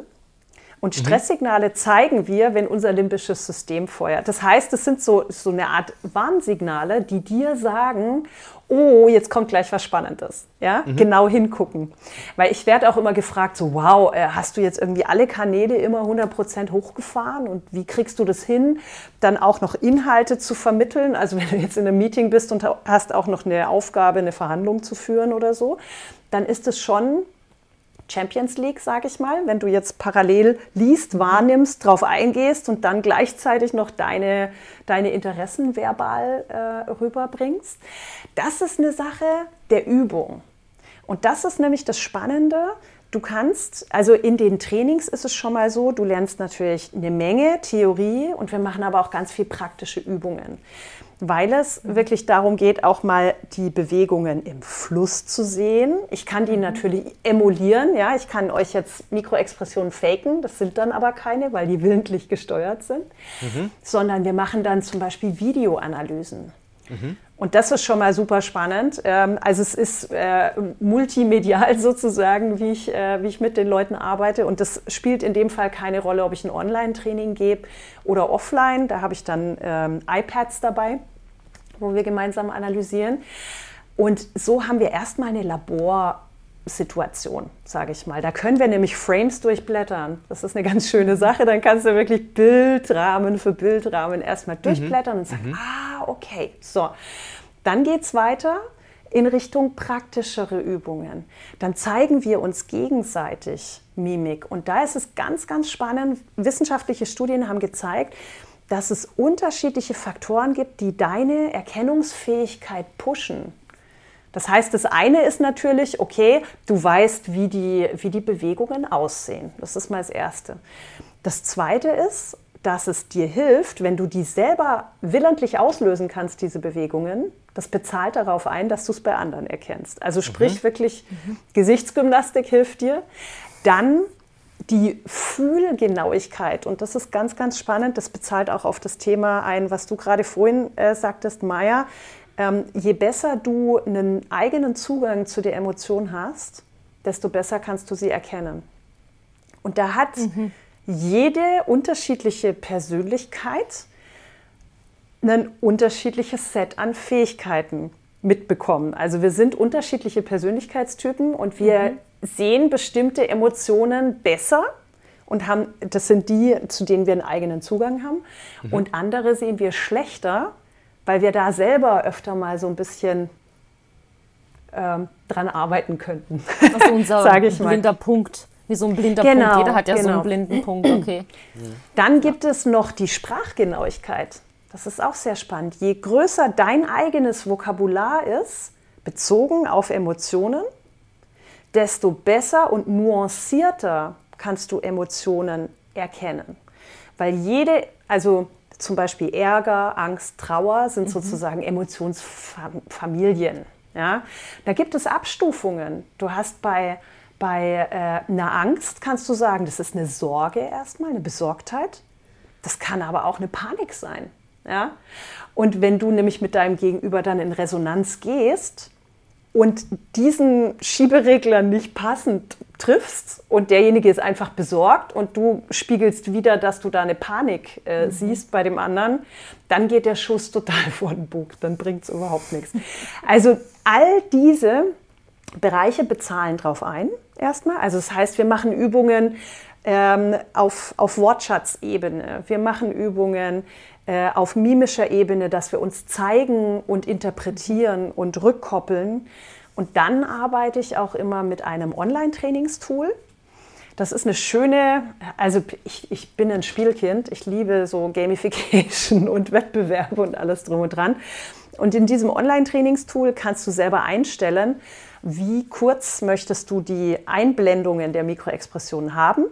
Und mhm. Stresssignale zeigen wir, wenn unser limbisches System feuert. Das heißt, es sind so, so eine Art Warnsignale, die dir sagen, oh, jetzt kommt gleich was Spannendes. Ja, mhm. genau hingucken. Weil ich werde auch immer gefragt, so, wow, äh, hast du jetzt irgendwie alle Kanäle immer 100% hochgefahren und wie kriegst du das hin, dann auch noch Inhalte zu vermitteln? Also wenn du jetzt in einem Meeting bist und hast auch noch eine Aufgabe, eine Verhandlung zu führen oder so, dann ist es schon Champions League, sage ich mal, wenn du jetzt parallel liest, wahrnimmst, drauf eingehst und dann gleichzeitig noch deine, deine Interessen verbal äh, rüberbringst. Das ist eine Sache der Übung. Und das ist nämlich das Spannende. Du kannst, also in den Trainings ist es schon mal so, du lernst natürlich eine Menge Theorie und wir machen aber auch ganz viel praktische Übungen weil es wirklich darum geht, auch mal die Bewegungen im Fluss zu sehen. Ich kann die mhm. natürlich emulieren, ja, ich kann euch jetzt Mikroexpressionen faken, das sind dann aber keine, weil die willentlich gesteuert sind, mhm. sondern wir machen dann zum Beispiel Videoanalysen. Und das ist schon mal super spannend. Ähm, also es ist äh, multimedial sozusagen, wie ich, äh, wie ich mit den Leuten arbeite. Und das spielt in dem Fall keine Rolle, ob ich ein Online-Training gebe oder offline. Da habe ich dann ähm, iPads dabei wo wir gemeinsam analysieren. Und so haben wir erstmal eine Laborsituation, sage ich mal. Da können wir nämlich Frames durchblättern. Das ist eine ganz schöne Sache. Dann kannst du wirklich Bildrahmen für Bildrahmen erstmal mhm. durchblättern mhm. und sagen, mhm. ah, okay, so. Dann geht es weiter in Richtung praktischere Übungen. Dann zeigen wir uns gegenseitig Mimik. Und da ist es ganz, ganz spannend. Wissenschaftliche Studien haben gezeigt, dass es unterschiedliche Faktoren gibt, die deine Erkennungsfähigkeit pushen. Das heißt, das eine ist natürlich, okay, du weißt, wie die, wie die Bewegungen aussehen. Das ist mal das Erste. Das Zweite ist, dass es dir hilft, wenn du die selber willentlich auslösen kannst, diese Bewegungen. Das bezahlt darauf ein, dass du es bei anderen erkennst. Also sprich mhm. wirklich, mhm. Gesichtsgymnastik hilft dir. Dann die Fühlgenauigkeit, und das ist ganz, ganz spannend, das bezahlt auch auf das Thema ein, was du gerade vorhin äh, sagtest, Maya. Ähm, je besser du einen eigenen Zugang zu der Emotion hast, desto besser kannst du sie erkennen. Und da hat mhm. jede unterschiedliche Persönlichkeit ein unterschiedliches Set an Fähigkeiten mitbekommen. Also wir sind unterschiedliche Persönlichkeitstypen und wir mhm sehen bestimmte Emotionen besser und haben, das sind die, zu denen wir einen eigenen Zugang haben. Mhm. Und andere sehen wir schlechter, weil wir da selber öfter mal so ein bisschen ähm, dran arbeiten könnten. Das ist unser Sag ich blinder mal. Punkt. Wie so ein blinder genau, Punkt. Jeder hat ja genau. so einen genau. blinden Punkt. Okay. Dann gibt es noch die Sprachgenauigkeit. Das ist auch sehr spannend. Je größer dein eigenes Vokabular ist, bezogen auf Emotionen, desto besser und nuancierter kannst du Emotionen erkennen. Weil jede, also zum Beispiel Ärger, Angst, Trauer sind mhm. sozusagen Emotionsfamilien. Ja? Da gibt es Abstufungen. Du hast bei, bei äh, einer Angst, kannst du sagen, das ist eine Sorge erstmal, eine Besorgtheit. Das kann aber auch eine Panik sein. Ja? Und wenn du nämlich mit deinem Gegenüber dann in Resonanz gehst und diesen Schieberegler nicht passend triffst und derjenige ist einfach besorgt und du spiegelst wieder, dass du da eine Panik äh, mhm. siehst bei dem anderen, dann geht der Schuss total vor den Bug, dann bringt es überhaupt nichts. Also all diese Bereiche bezahlen drauf ein, erstmal. Also das heißt, wir machen Übungen ähm, auf, auf Wortschatzebene, wir machen Übungen auf mimischer Ebene, dass wir uns zeigen und interpretieren und rückkoppeln. Und dann arbeite ich auch immer mit einem Online-Trainingstool. Das ist eine schöne, also ich, ich bin ein Spielkind, ich liebe so Gamification und Wettbewerbe und alles drum und dran. Und in diesem Online-Trainingstool kannst du selber einstellen, wie kurz möchtest du die Einblendungen der Mikroexpressionen haben.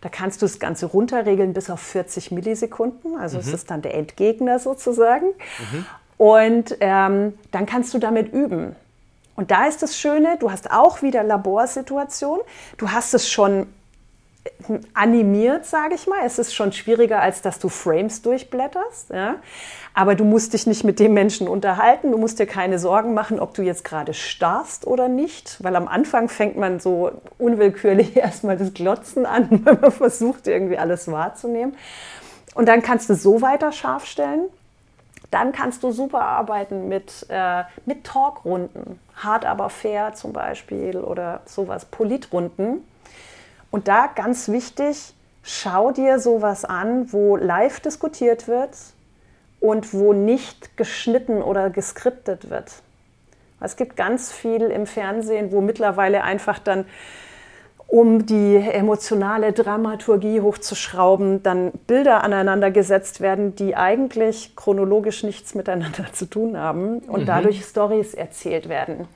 Da kannst du das Ganze runterregeln bis auf 40 Millisekunden. Also mhm. es ist dann der Endgegner sozusagen. Mhm. Und ähm, dann kannst du damit üben. Und da ist das Schöne, du hast auch wieder Laborsituation. Du hast es schon animiert, sage ich mal. Es ist schon schwieriger, als dass du Frames durchblätterst. Ja? Aber du musst dich nicht mit dem Menschen unterhalten. Du musst dir keine Sorgen machen, ob du jetzt gerade starrst oder nicht. Weil am Anfang fängt man so unwillkürlich erstmal das Glotzen an, wenn man versucht, irgendwie alles wahrzunehmen. Und dann kannst du so weiter scharf stellen. Dann kannst du super arbeiten mit, äh, mit Talkrunden. Hart aber fair zum Beispiel oder sowas, Politrunden und da ganz wichtig, schau dir sowas an, wo live diskutiert wird und wo nicht geschnitten oder geskriptet wird. Es gibt ganz viel im Fernsehen, wo mittlerweile einfach dann, um die emotionale Dramaturgie hochzuschrauben, dann Bilder aneinander gesetzt werden, die eigentlich chronologisch nichts miteinander zu tun haben und mhm. dadurch Stories erzählt werden.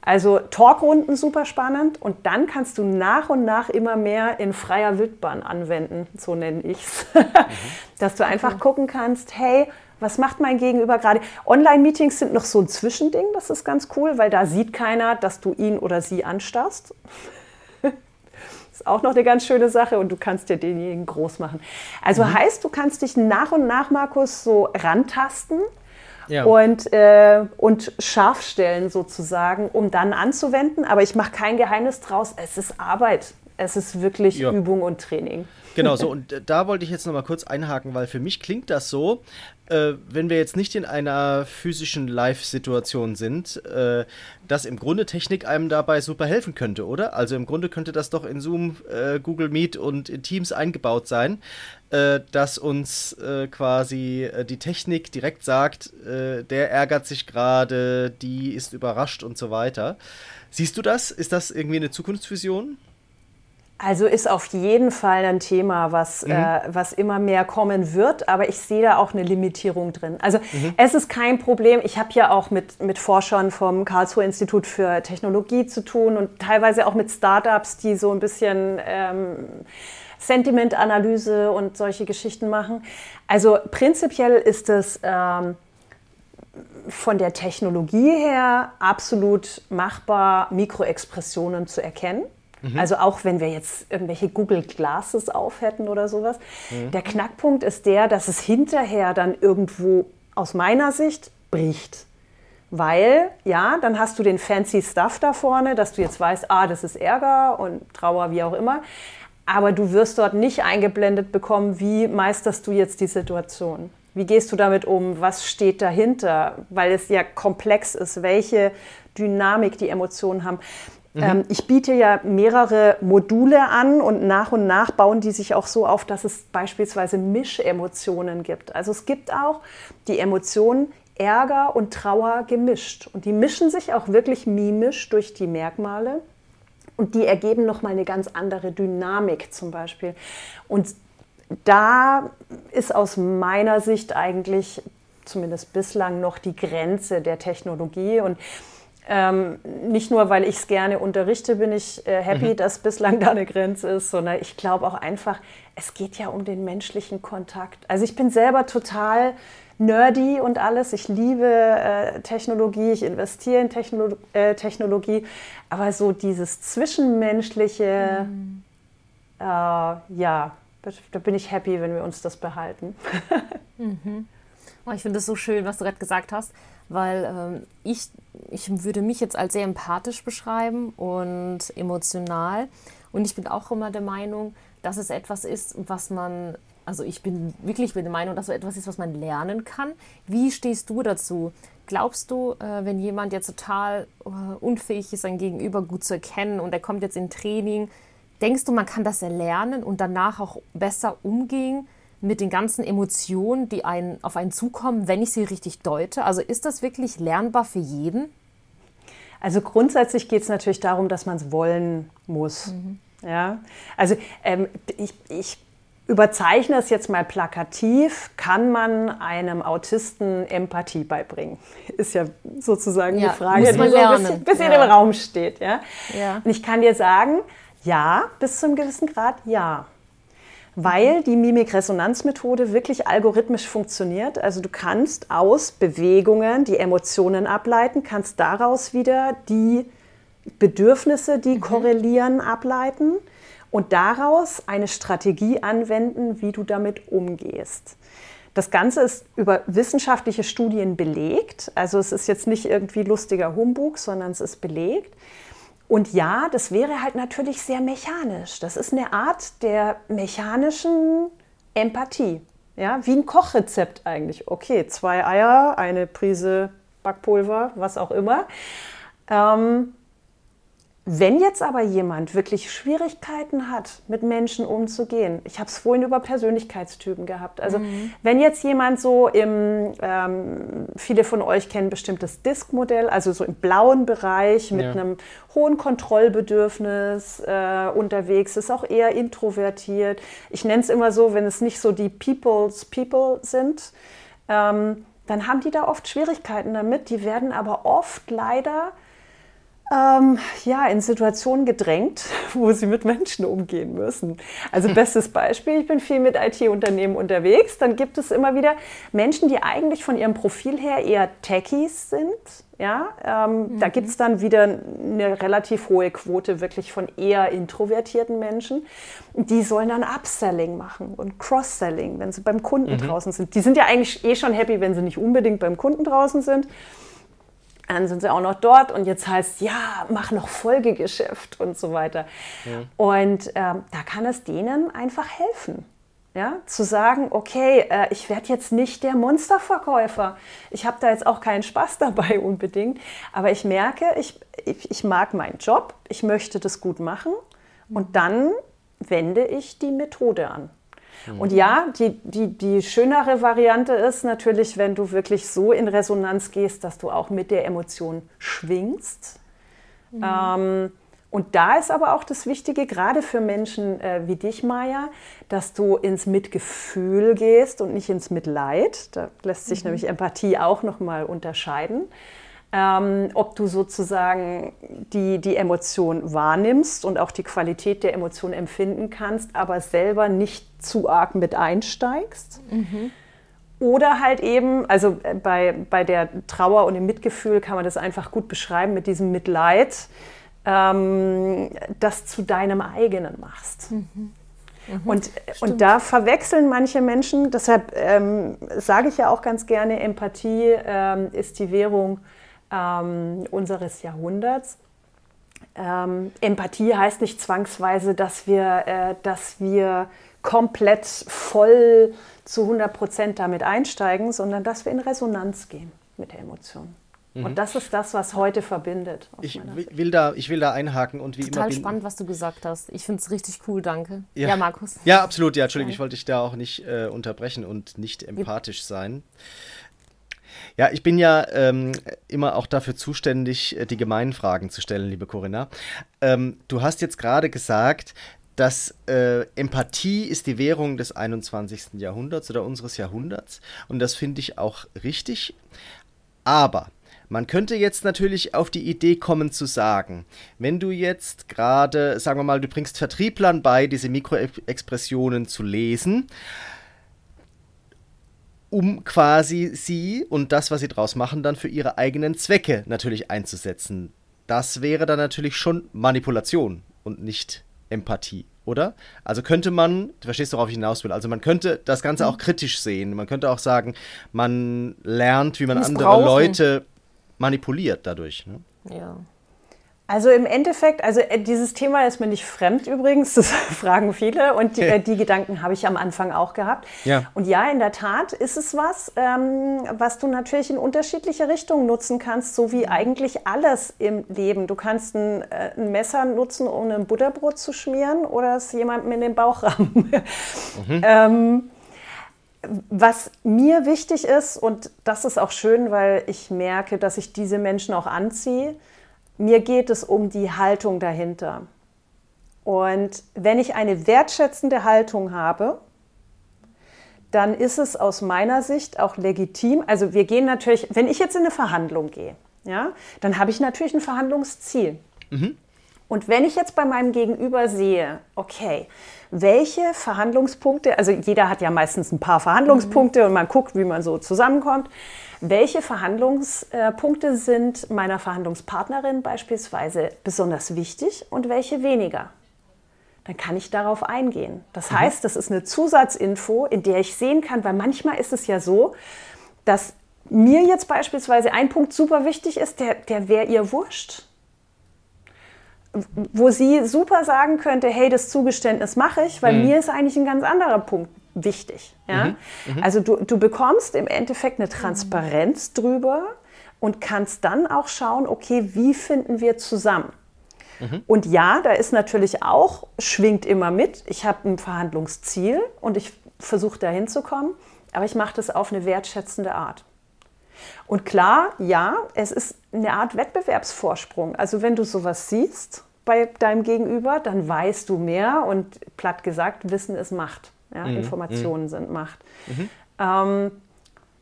Also Talkrunden super spannend und dann kannst du nach und nach immer mehr in freier Wildbahn anwenden, so nenne ich es. Mhm. Dass du einfach gucken kannst, hey, was macht mein Gegenüber gerade? Online-Meetings sind noch so ein Zwischending, das ist ganz cool, weil da sieht keiner, dass du ihn oder sie anstarrst. ist auch noch eine ganz schöne Sache und du kannst dir denjenigen groß machen. Also mhm. heißt, du kannst dich nach und nach, Markus, so rantasten ja. und, äh, und scharf stellen sozusagen, um dann anzuwenden. Aber ich mache kein Geheimnis draus, es ist Arbeit. Es ist wirklich ja. Übung und Training. Genau so. Und äh, da wollte ich jetzt noch mal kurz einhaken, weil für mich klingt das so, äh, wenn wir jetzt nicht in einer physischen Live-Situation sind, äh, dass im Grunde Technik einem dabei super helfen könnte, oder? Also im Grunde könnte das doch in Zoom, äh, Google Meet und in Teams eingebaut sein, äh, dass uns äh, quasi die Technik direkt sagt, der ärgert sich gerade, die ist überrascht und so weiter. Siehst du das? Ist das irgendwie eine Zukunftsvision? Also ist auf jeden Fall ein Thema, was, mhm. äh, was immer mehr kommen wird, aber ich sehe da auch eine Limitierung drin. Also mhm. es ist kein Problem. Ich habe ja auch mit, mit Forschern vom Karlsruher Institut für Technologie zu tun und teilweise auch mit Startups, die so ein bisschen ähm, Sentimentanalyse und solche Geschichten machen. Also prinzipiell ist es ähm, von der Technologie her absolut machbar, Mikroexpressionen zu erkennen. Mhm. Also auch wenn wir jetzt irgendwelche Google Glasses auf hätten oder sowas. Mhm. Der Knackpunkt ist der, dass es hinterher dann irgendwo aus meiner Sicht bricht. Weil, ja, dann hast du den fancy Stuff da vorne, dass du jetzt weißt, ah, das ist Ärger und Trauer, wie auch immer. Aber du wirst dort nicht eingeblendet bekommen, wie meisterst du jetzt die Situation? Wie gehst du damit um? Was steht dahinter? Weil es ja komplex ist, welche Dynamik die Emotionen haben. Mhm. Ähm, ich biete ja mehrere Module an und nach und nach bauen die sich auch so auf, dass es beispielsweise Mischemotionen gibt. Also es gibt auch die Emotionen Ärger und Trauer gemischt. Und die mischen sich auch wirklich mimisch durch die Merkmale. Und die ergeben nochmal eine ganz andere Dynamik zum Beispiel. Und da ist aus meiner Sicht eigentlich zumindest bislang noch die Grenze der Technologie. Und ähm, nicht nur, weil ich es gerne unterrichte, bin ich äh, happy, mhm. dass bislang da eine Grenze ist, sondern ich glaube auch einfach, es geht ja um den menschlichen Kontakt. Also ich bin selber total nerdy und alles. Ich liebe äh, Technologie, ich investiere in Techno äh, Technologie, aber so dieses Zwischenmenschliche, mhm. äh, ja, da bin ich happy, wenn wir uns das behalten. mhm. oh, ich finde es so schön, was du gerade gesagt hast, weil ähm, ich, ich würde mich jetzt als sehr empathisch beschreiben und emotional. Und ich bin auch immer der Meinung, dass es etwas ist, was man, also ich bin wirklich der Meinung, dass es etwas ist, was man lernen kann. Wie stehst du dazu? Glaubst du, äh, wenn jemand jetzt total äh, unfähig ist, sein Gegenüber gut zu erkennen und er kommt jetzt in Training, denkst du, man kann das erlernen und danach auch besser umgehen mit den ganzen Emotionen, die einen, auf einen zukommen, wenn ich sie richtig deute? Also ist das wirklich lernbar für jeden? Also grundsätzlich geht es natürlich darum, dass man es wollen muss. Mhm. Ja, also ähm, ich, ich überzeichne es jetzt mal plakativ, kann man einem Autisten Empathie beibringen? Ist ja sozusagen ja, die Frage, die so ein bisschen, bisschen ja. im Raum steht. Ja? ja? Und ich kann dir sagen, ja, bis zu einem gewissen Grad ja. Weil die Mimikresonanzmethode wirklich algorithmisch funktioniert. Also du kannst aus Bewegungen die Emotionen ableiten, kannst daraus wieder die Bedürfnisse, die mhm. korrelieren, ableiten und daraus eine Strategie anwenden, wie du damit umgehst. Das Ganze ist über wissenschaftliche Studien belegt. Also es ist jetzt nicht irgendwie lustiger Humbug, sondern es ist belegt. Und ja, das wäre halt natürlich sehr mechanisch. Das ist eine Art der mechanischen Empathie. Ja, wie ein Kochrezept eigentlich. Okay, zwei Eier, eine Prise Backpulver, was auch immer. Ähm, wenn jetzt aber jemand wirklich Schwierigkeiten hat, mit Menschen umzugehen, ich habe es vorhin über Persönlichkeitstypen gehabt. Also mhm. wenn jetzt jemand so im, ähm, viele von euch kennen bestimmtes Disk-Modell, also so im blauen Bereich mit ja. einem hohen Kontrollbedürfnis äh, unterwegs ist, auch eher introvertiert. Ich nenne es immer so, wenn es nicht so die People's People sind, ähm, dann haben die da oft Schwierigkeiten damit. Die werden aber oft leider ähm, ja, in Situationen gedrängt, wo sie mit Menschen umgehen müssen. Also bestes Beispiel, ich bin viel mit IT-Unternehmen unterwegs, dann gibt es immer wieder Menschen, die eigentlich von ihrem Profil her eher Techies sind. Ja, ähm, mhm. Da gibt es dann wieder eine relativ hohe Quote wirklich von eher introvertierten Menschen. Die sollen dann Upselling machen und Cross-Selling, wenn sie beim Kunden mhm. draußen sind. Die sind ja eigentlich eh schon happy, wenn sie nicht unbedingt beim Kunden draußen sind. Dann sind sie auch noch dort und jetzt heißt ja, mach noch Folgegeschäft und so weiter. Ja. Und ähm, da kann es denen einfach helfen. Ja, zu sagen, okay, äh, ich werde jetzt nicht der Monsterverkäufer. Ich habe da jetzt auch keinen Spaß dabei unbedingt. Aber ich merke, ich, ich, ich mag meinen Job, ich möchte das gut machen. Und dann wende ich die Methode an. Mhm. Und ja, die, die, die schönere Variante ist natürlich, wenn du wirklich so in Resonanz gehst, dass du auch mit der Emotion schwingst. Mhm. Ähm, und da ist aber auch das Wichtige, gerade für Menschen äh, wie dich, Maya, dass du ins Mitgefühl gehst und nicht ins Mitleid. Da lässt sich mhm. nämlich Empathie auch nochmal unterscheiden ähm, ob du sozusagen die, die Emotion wahrnimmst und auch die Qualität der Emotion empfinden kannst, aber selber nicht zu arg mit einsteigst. Mhm. Oder halt eben, also äh, bei, bei der Trauer und dem Mitgefühl kann man das einfach gut beschreiben mit diesem Mitleid, ähm, das zu deinem eigenen machst. Mhm. Mhm, und, und da verwechseln manche Menschen, deshalb ähm, sage ich ja auch ganz gerne, Empathie ähm, ist die Währung ähm, unseres Jahrhunderts. Ähm, Empathie heißt nicht zwangsweise, dass wir, äh, dass wir komplett voll zu 100 Prozent damit einsteigen, sondern dass wir in Resonanz gehen mit der Emotion. Mhm. Und das ist das, was heute verbindet. Ich will, da, ich will da einhaken und wie Total immer. Total spannend, was du gesagt hast. Ich finde es richtig cool, danke. Ja. ja, Markus. Ja, absolut. Ja, Entschuldigung, ich wollte dich da auch nicht äh, unterbrechen und nicht empathisch sein. Ja, ich bin ja ähm, immer auch dafür zuständig, äh, die gemeinen Fragen zu stellen, liebe Corinna. Ähm, du hast jetzt gerade gesagt, dass äh, Empathie ist die Währung des 21. Jahrhunderts oder unseres Jahrhunderts. Und das finde ich auch richtig. Aber man könnte jetzt natürlich auf die Idee kommen zu sagen, wenn du jetzt gerade, sagen wir mal, du bringst Vertrieblern bei, diese Mikroexpressionen zu lesen, um quasi sie und das, was sie draus machen, dann für ihre eigenen Zwecke natürlich einzusetzen. Das wäre dann natürlich schon Manipulation und nicht Empathie, oder? Also könnte man, du verstehst, worauf ich hinaus will, also man könnte das Ganze auch kritisch sehen. Man könnte auch sagen, man lernt, wie man andere Leute manipuliert dadurch. Ne? Ja. Also im Endeffekt, also äh, dieses Thema ist mir nicht fremd übrigens, das fragen viele und die, äh, die Gedanken habe ich am Anfang auch gehabt. Ja. Und ja, in der Tat ist es was, ähm, was du natürlich in unterschiedliche Richtungen nutzen kannst, so wie eigentlich alles im Leben. Du kannst ein, äh, ein Messer nutzen, um ein Butterbrot zu schmieren oder es jemandem in den Bauch rammen. Mhm. ähm, was mir wichtig ist, und das ist auch schön, weil ich merke, dass ich diese Menschen auch anziehe, mir geht es um die Haltung dahinter. Und wenn ich eine wertschätzende Haltung habe, dann ist es aus meiner Sicht auch legitim. Also wir gehen natürlich, wenn ich jetzt in eine Verhandlung gehe, ja, dann habe ich natürlich ein Verhandlungsziel. Mhm. Und wenn ich jetzt bei meinem Gegenüber sehe, okay, welche Verhandlungspunkte, also jeder hat ja meistens ein paar Verhandlungspunkte mhm. und man guckt, wie man so zusammenkommt. Welche Verhandlungspunkte sind meiner Verhandlungspartnerin beispielsweise besonders wichtig und welche weniger? Dann kann ich darauf eingehen. Das mhm. heißt, das ist eine Zusatzinfo, in der ich sehen kann, weil manchmal ist es ja so, dass mir jetzt beispielsweise ein Punkt super wichtig ist, der, der wäre ihr wurscht wo sie super sagen könnte, hey, das Zugeständnis mache ich, weil mhm. mir ist eigentlich ein ganz anderer Punkt wichtig. Ja? Mhm. Mhm. Also du, du bekommst im Endeffekt eine Transparenz drüber und kannst dann auch schauen, okay, wie finden wir zusammen? Mhm. Und ja, da ist natürlich auch, schwingt immer mit, ich habe ein Verhandlungsziel und ich versuche da hinzukommen, aber ich mache das auf eine wertschätzende Art. Und klar, ja, es ist eine Art Wettbewerbsvorsprung. Also wenn du sowas siehst bei deinem Gegenüber, dann weißt du mehr und platt gesagt, Wissen ist Macht. Ja, mhm. Informationen mhm. sind Macht. Mhm. Ähm,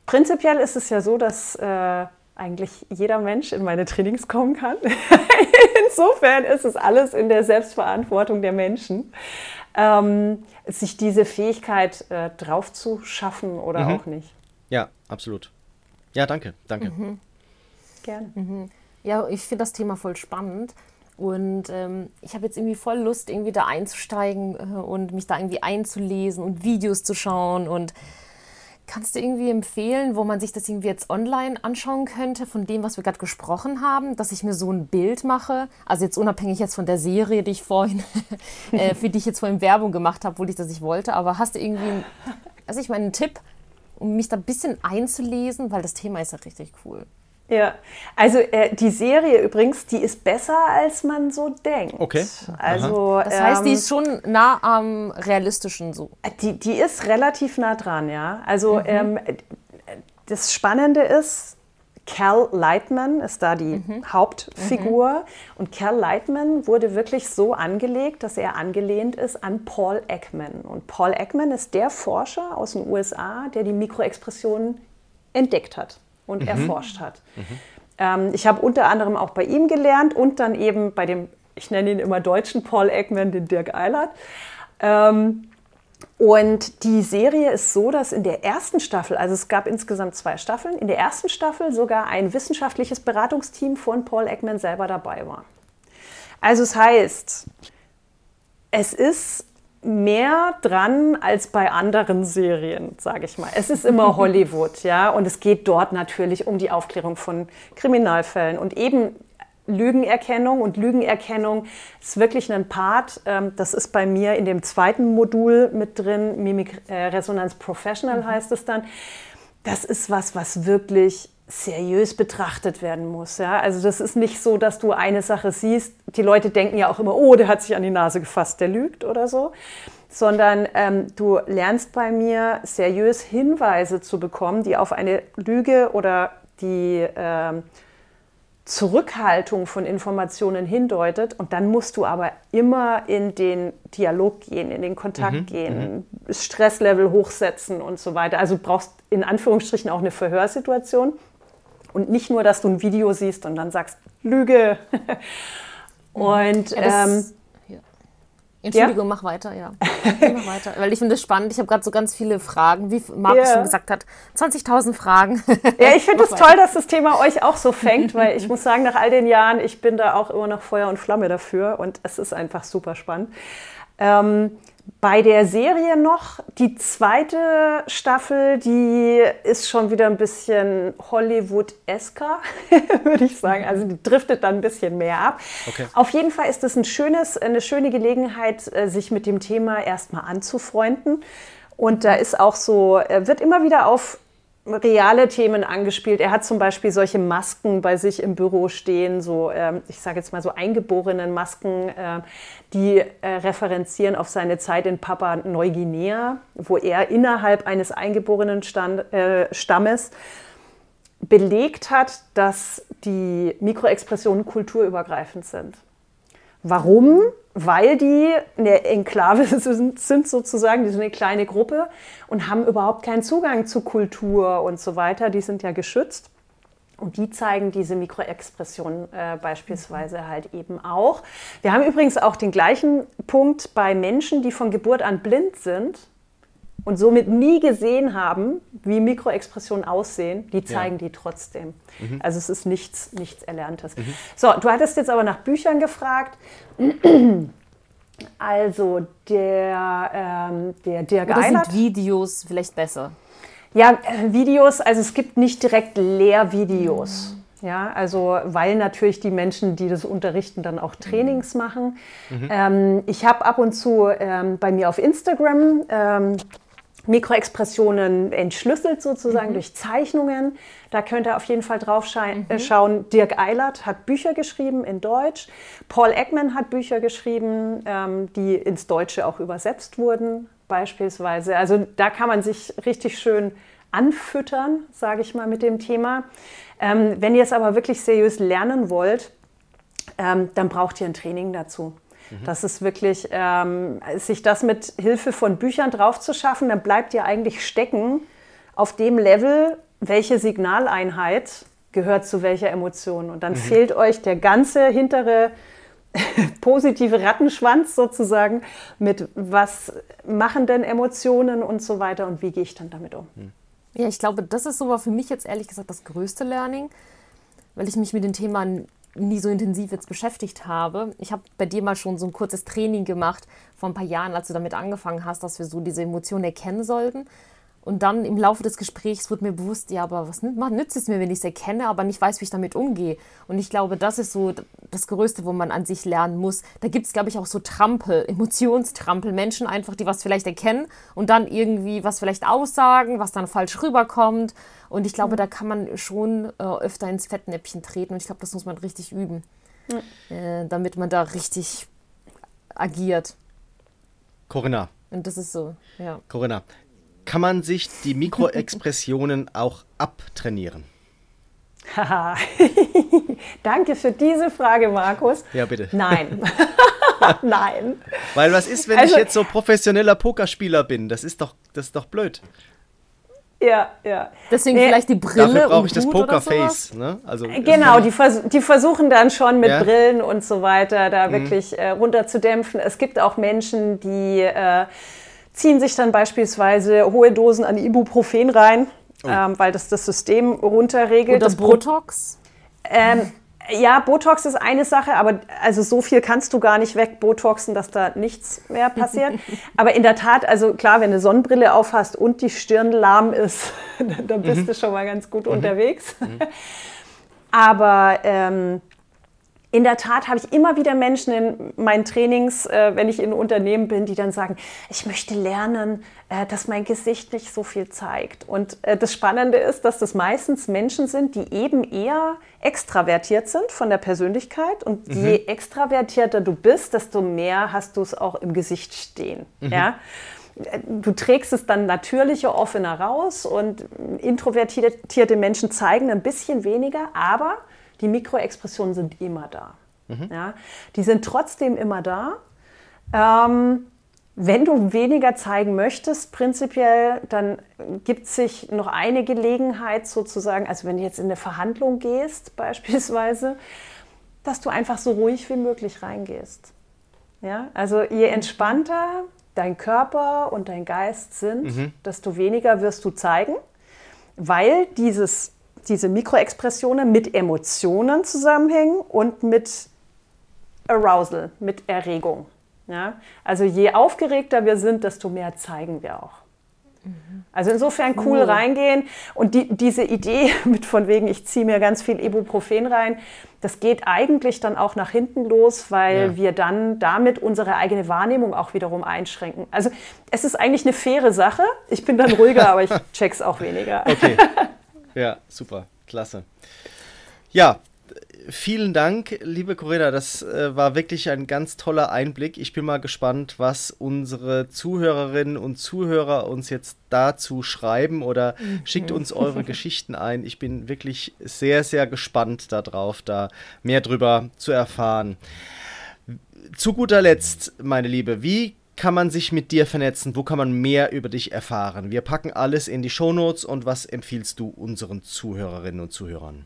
prinzipiell ist es ja so, dass äh, eigentlich jeder Mensch in meine Trainings kommen kann. Insofern ist es alles in der Selbstverantwortung der Menschen, ähm, sich diese Fähigkeit äh, drauf zu schaffen oder mhm. auch nicht. Ja, absolut. Ja, danke, danke. Mhm. Gerne. Mhm. Ja, ich finde das Thema voll spannend. Und ähm, ich habe jetzt irgendwie voll Lust, irgendwie da einzusteigen äh, und mich da irgendwie einzulesen und Videos zu schauen. Und kannst du irgendwie empfehlen, wo man sich das irgendwie jetzt online anschauen könnte, von dem, was wir gerade gesprochen haben, dass ich mir so ein Bild mache? Also jetzt unabhängig jetzt von der Serie, die ich vorhin, äh, für die ich jetzt vorhin Werbung gemacht habe, obwohl ich das nicht wollte. Aber hast du irgendwie, also ich meine, einen Tipp, um mich da ein bisschen einzulesen, weil das Thema ist ja richtig cool. Ja, also äh, die Serie übrigens, die ist besser, als man so denkt. Okay. Also, das heißt, die ähm, ist schon nah am realistischen so. Die, die ist relativ nah dran, ja. Also mhm. ähm, das Spannende ist, Cal Lightman ist da die mhm. Hauptfigur. Mhm. Und Cal Lightman wurde wirklich so angelegt, dass er angelehnt ist an Paul Ekman. Und Paul Ekman ist der Forscher aus den USA, der die Mikroexpressionen entdeckt hat und mhm. erforscht hat. Mhm. Ähm, ich habe unter anderem auch bei ihm gelernt und dann eben bei dem, ich nenne ihn immer deutschen Paul Ekman, den Dirk Eilert. Ähm, und die Serie ist so, dass in der ersten Staffel, also es gab insgesamt zwei Staffeln, in der ersten Staffel sogar ein wissenschaftliches Beratungsteam von Paul Ekman selber dabei war. Also es heißt, es ist mehr dran als bei anderen Serien, sage ich mal. Es ist immer Hollywood, ja, und es geht dort natürlich um die Aufklärung von Kriminalfällen und eben Lügenerkennung und Lügenerkennung ist wirklich ein Part. Ähm, das ist bei mir in dem zweiten Modul mit drin, Mimik äh, Resonanz Professional mhm. heißt es dann. Das ist was, was wirklich seriös betrachtet werden muss. Ja? Also das ist nicht so, dass du eine Sache siehst. Die Leute denken ja auch immer, oh, der hat sich an die Nase gefasst, der lügt oder so. sondern ähm, du lernst bei mir seriös Hinweise zu bekommen, die auf eine Lüge oder die ähm, Zurückhaltung von Informationen hindeutet. Und dann musst du aber immer in den Dialog gehen, in den Kontakt mhm, gehen, mhm. Stresslevel hochsetzen und so weiter. Also du brauchst in Anführungsstrichen auch eine Verhörsituation. Und nicht nur, dass du ein Video siehst und dann sagst, Lüge. und ja, ähm, Entschuldigung, ja? mach weiter, ja. mach weiter, weil ich finde das spannend. Ich habe gerade so ganz viele Fragen, wie Markus yeah. schon gesagt hat, 20.000 Fragen. Ja, ich finde es das toll, dass das Thema euch auch so fängt, weil ich muss sagen, nach all den Jahren, ich bin da auch immer noch Feuer und Flamme dafür und es ist einfach super spannend. Ähm, bei der Serie noch, die zweite Staffel, die ist schon wieder ein bisschen Hollywood-esker, würde ich sagen. Also die driftet dann ein bisschen mehr ab. Okay. Auf jeden Fall ist es ein schönes, eine schöne Gelegenheit, äh, sich mit dem Thema erstmal anzufreunden. Und da ist auch so, wird immer wieder auf reale Themen angespielt. Er hat zum Beispiel solche Masken bei sich im Büro stehen, so ähm, ich sage jetzt mal so eingeborenen Masken, äh, die äh, referenzieren auf seine Zeit in Papua Neuguinea, wo er innerhalb eines eingeborenen Stand, äh, Stammes belegt hat, dass die Mikroexpressionen kulturübergreifend sind. Warum? Weil die eine Enklave sind, sind sozusagen, die sind eine kleine Gruppe und haben überhaupt keinen Zugang zu Kultur und so weiter. Die sind ja geschützt. Und die zeigen diese Mikroexpression äh, beispielsweise halt eben auch. Wir haben übrigens auch den gleichen Punkt bei Menschen, die von Geburt an blind sind und somit nie gesehen haben, wie Mikroexpressionen aussehen, die zeigen ja. die trotzdem. Mhm. Also es ist nichts, nichts Erlerntes. Mhm. So, du hattest jetzt aber nach Büchern gefragt. Also der, ähm, der Dirk Oder Eilert. sind Videos vielleicht besser? Ja, äh, Videos, also es gibt nicht direkt Lehrvideos. Mhm. Ja, also weil natürlich die Menschen, die das unterrichten, dann auch Trainings mhm. machen. Mhm. Ähm, ich habe ab und zu ähm, bei mir auf Instagram ähm, Mikroexpressionen entschlüsselt sozusagen mhm. durch Zeichnungen. Da könnt ihr auf jeden Fall drauf mhm. äh, schauen. Dirk Eilert hat Bücher geschrieben in Deutsch. Paul Ekman hat Bücher geschrieben, ähm, die ins Deutsche auch übersetzt wurden, beispielsweise. Also da kann man sich richtig schön anfüttern, sage ich mal, mit dem Thema. Ähm, wenn ihr es aber wirklich seriös lernen wollt, ähm, dann braucht ihr ein Training dazu. Mhm. Das ist wirklich, ähm, sich das mit Hilfe von Büchern drauf zu schaffen, dann bleibt ihr eigentlich stecken auf dem Level, welche Signaleinheit gehört zu welcher Emotion. Und dann mhm. fehlt euch der ganze hintere positive Rattenschwanz sozusagen mit was machen denn Emotionen und so weiter und wie gehe ich dann damit um. Mhm. Ja, ich glaube, das ist so für mich jetzt ehrlich gesagt das größte Learning, weil ich mich mit dem Thema nie so intensiv jetzt beschäftigt habe. Ich habe bei dir mal schon so ein kurzes Training gemacht vor ein paar Jahren, als du damit angefangen hast, dass wir so diese Emotionen erkennen sollten. Und dann im Laufe des Gesprächs wurde mir bewusst, ja, aber was nützt es mir, wenn ich es erkenne, aber nicht weiß, wie ich damit umgehe? Und ich glaube, das ist so das Größte, wo man an sich lernen muss. Da gibt es, glaube ich, auch so Trampel, Emotionstrampel, Menschen einfach, die was vielleicht erkennen und dann irgendwie was vielleicht aussagen, was dann falsch rüberkommt. Und ich glaube, mhm. da kann man schon äh, öfter ins Fettnäpfchen treten und ich glaube, das muss man richtig üben, mhm. äh, damit man da richtig agiert. Corinna. Und das ist so, ja. Corinna, kann man sich die Mikroexpressionen auch abtrainieren? Haha, danke für diese Frage, Markus. Ja, bitte. Nein. Nein. Weil was ist, wenn also, ich jetzt so professioneller Pokerspieler bin? Das ist doch, das ist doch blöd. Ja, ja. Deswegen nee, vielleicht die Brille. Dafür brauche ich das Pokerface. Ne? Also, genau, die, vers die, versuchen dann schon mit ja. Brillen und so weiter da mhm. wirklich äh, runterzudämpfen. Es gibt auch Menschen, die äh, ziehen sich dann beispielsweise hohe Dosen an Ibuprofen rein, oh. ähm, weil das das System runterregelt. Oder das Botox? Ähm, ja, Botox ist eine Sache, aber also so viel kannst du gar nicht wegbotoxen, dass da nichts mehr passiert. aber in der Tat, also klar, wenn du Sonnenbrille aufhast und die Stirn lahm ist, dann bist mhm. du schon mal ganz gut mhm. unterwegs. Mhm. aber ähm, in der Tat habe ich immer wieder Menschen in meinen Trainings, äh, wenn ich in Unternehmen bin, die dann sagen, ich möchte lernen, äh, dass mein Gesicht nicht so viel zeigt. Und äh, das Spannende ist, dass das meistens Menschen sind, die eben eher extravertiert sind von der Persönlichkeit. Und mhm. je extravertierter du bist, desto mehr hast du es auch im Gesicht stehen. Mhm. Ja? du trägst es dann natürlicher, offener raus und introvertierte Menschen zeigen ein bisschen weniger, aber die Mikroexpressionen sind immer da. Mhm. Ja, die sind trotzdem immer da. Ähm, wenn du weniger zeigen möchtest, prinzipiell, dann gibt es sich noch eine Gelegenheit sozusagen, also wenn du jetzt in eine Verhandlung gehst beispielsweise, dass du einfach so ruhig wie möglich reingehst. Ja, also je entspannter dein Körper und dein Geist sind, mhm. desto weniger wirst du zeigen, weil dieses diese Mikroexpressionen mit Emotionen zusammenhängen und mit Arousal, mit Erregung. Ja? Also je aufgeregter wir sind, desto mehr zeigen wir auch. Also insofern cool, reingehen und die, diese Idee mit von wegen, ich ziehe mir ganz viel Ibuprofen rein, das geht eigentlich dann auch nach hinten los, weil ja. wir dann damit unsere eigene Wahrnehmung auch wiederum einschränken. Also es ist eigentlich eine faire Sache. Ich bin dann ruhiger, aber ich check's auch weniger. Okay. Ja, super, klasse. Ja, vielen Dank, liebe Corinna. Das äh, war wirklich ein ganz toller Einblick. Ich bin mal gespannt, was unsere Zuhörerinnen und Zuhörer uns jetzt dazu schreiben oder mhm. schickt uns eure Geschichten ein. Ich bin wirklich sehr, sehr gespannt darauf, da mehr drüber zu erfahren. Zu guter Letzt, meine Liebe, wie kann man sich mit dir vernetzen? Wo kann man mehr über dich erfahren? Wir packen alles in die Shownotes und was empfiehlst du unseren Zuhörerinnen und Zuhörern?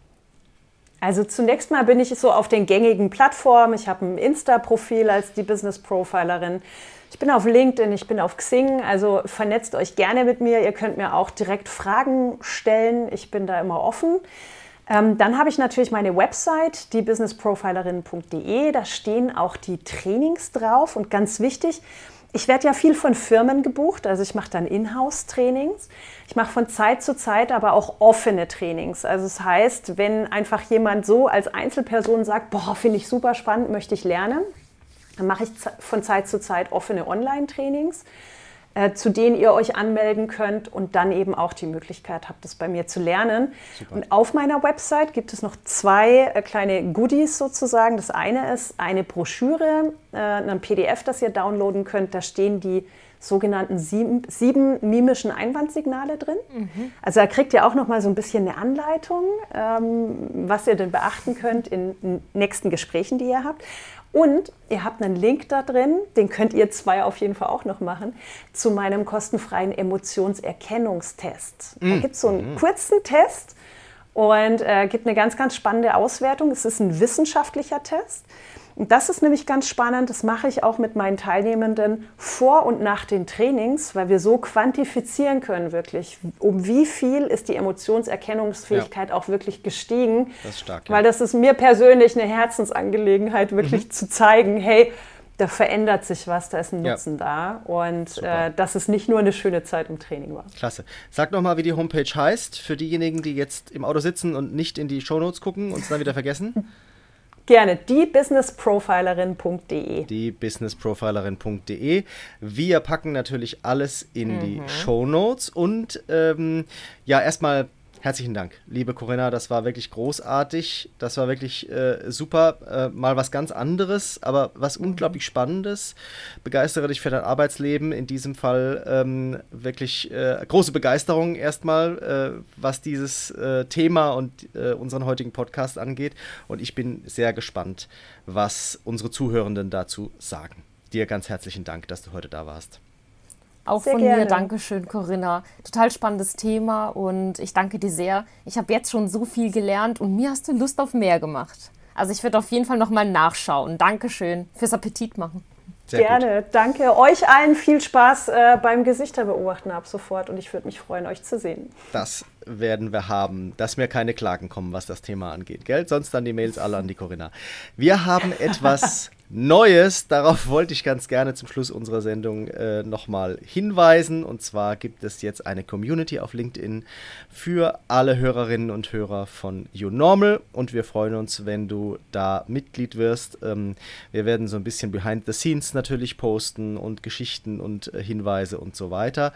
Also zunächst mal bin ich so auf den gängigen Plattformen. Ich habe ein Insta-Profil als die Business Profilerin. Ich bin auf LinkedIn, ich bin auf Xing. Also vernetzt euch gerne mit mir. Ihr könnt mir auch direkt Fragen stellen. Ich bin da immer offen. Ähm, dann habe ich natürlich meine Website, die businessprofilerin.de. Da stehen auch die Trainings drauf. Und ganz wichtig, ich werde ja viel von Firmen gebucht, also ich mache dann Inhouse-Trainings. Ich mache von Zeit zu Zeit aber auch offene Trainings. Also das heißt, wenn einfach jemand so als Einzelperson sagt, boah, finde ich super spannend, möchte ich lernen, dann mache ich von Zeit zu Zeit offene Online-Trainings. Äh, zu denen ihr euch anmelden könnt und dann eben auch die Möglichkeit habt, das bei mir zu lernen. Super. Und auf meiner Website gibt es noch zwei äh, kleine Goodies sozusagen. Das eine ist eine Broschüre, äh, ein PDF, das ihr downloaden könnt. Da stehen die sogenannten sieben, sieben mimischen Einwandsignale drin. Mhm. Also da kriegt ihr auch noch mal so ein bisschen eine Anleitung, ähm, was ihr denn beachten könnt in nächsten Gesprächen, die ihr habt. Und ihr habt einen Link da drin, den könnt ihr zwei auf jeden Fall auch noch machen, zu meinem kostenfreien Emotionserkennungstest. Da mm. gibt es so einen mm. kurzen Test und äh, gibt eine ganz, ganz spannende Auswertung. Es ist ein wissenschaftlicher Test. Und das ist nämlich ganz spannend, das mache ich auch mit meinen Teilnehmenden vor und nach den Trainings, weil wir so quantifizieren können wirklich, um wie viel ist die Emotionserkennungsfähigkeit ja. auch wirklich gestiegen. Das ist stark. Ja. Weil das ist mir persönlich eine Herzensangelegenheit, wirklich mhm. zu zeigen, hey, da verändert sich was, da ist ein Nutzen ja. da. Und äh, dass es nicht nur eine schöne Zeit im Training war. Klasse. Sag nochmal, wie die Homepage heißt, für diejenigen, die jetzt im Auto sitzen und nicht in die Shownotes gucken und es dann wieder vergessen. Gerne, diebusinessprofilerin.de. Diebusinessprofilerin.de. Wir packen natürlich alles in mhm. die Show Notes und ähm, ja, erstmal Herzlichen Dank, liebe Corinna. Das war wirklich großartig. Das war wirklich äh, super. Äh, mal was ganz anderes, aber was mhm. unglaublich Spannendes. Begeistere dich für dein Arbeitsleben. In diesem Fall ähm, wirklich äh, große Begeisterung erstmal, äh, was dieses äh, Thema und äh, unseren heutigen Podcast angeht. Und ich bin sehr gespannt, was unsere Zuhörenden dazu sagen. Dir ganz herzlichen Dank, dass du heute da warst. Auch sehr von gerne. mir, Dankeschön, Corinna. Total spannendes Thema und ich danke dir sehr. Ich habe jetzt schon so viel gelernt und mir hast du Lust auf mehr gemacht. Also ich werde auf jeden Fall nochmal nachschauen. Dankeschön fürs Appetit machen. Sehr Gerne, gut. danke. Euch allen viel Spaß äh, beim Gesichter beobachten ab sofort und ich würde mich freuen, euch zu sehen. Das werden wir haben, dass mir keine Klagen kommen, was das Thema angeht, gell? Sonst dann die Mails alle an die Corinna. Wir haben etwas Neues, darauf wollte ich ganz gerne zum Schluss unserer Sendung äh, nochmal hinweisen. Und zwar gibt es jetzt eine Community auf LinkedIn für alle Hörerinnen und Hörer von YouNormal. Und wir freuen uns, wenn du da Mitglied wirst. Ähm, wir werden so ein bisschen behind the scenes natürlich posten und Geschichten und äh, Hinweise und so weiter.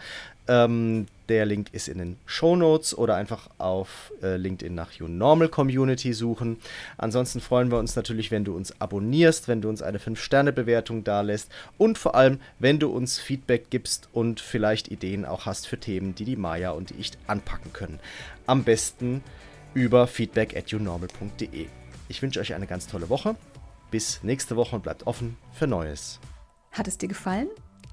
Ähm, der Link ist in den Show Notes oder einfach auf äh, LinkedIn nach YouNormal Community suchen. Ansonsten freuen wir uns natürlich, wenn du uns abonnierst, wenn du uns eine 5-Sterne-Bewertung dalässt und vor allem, wenn du uns Feedback gibst und vielleicht Ideen auch hast für Themen, die die Maya und ich anpacken können. Am besten über feedback at younormal.de. Ich wünsche euch eine ganz tolle Woche. Bis nächste Woche und bleibt offen für Neues. Hat es dir gefallen?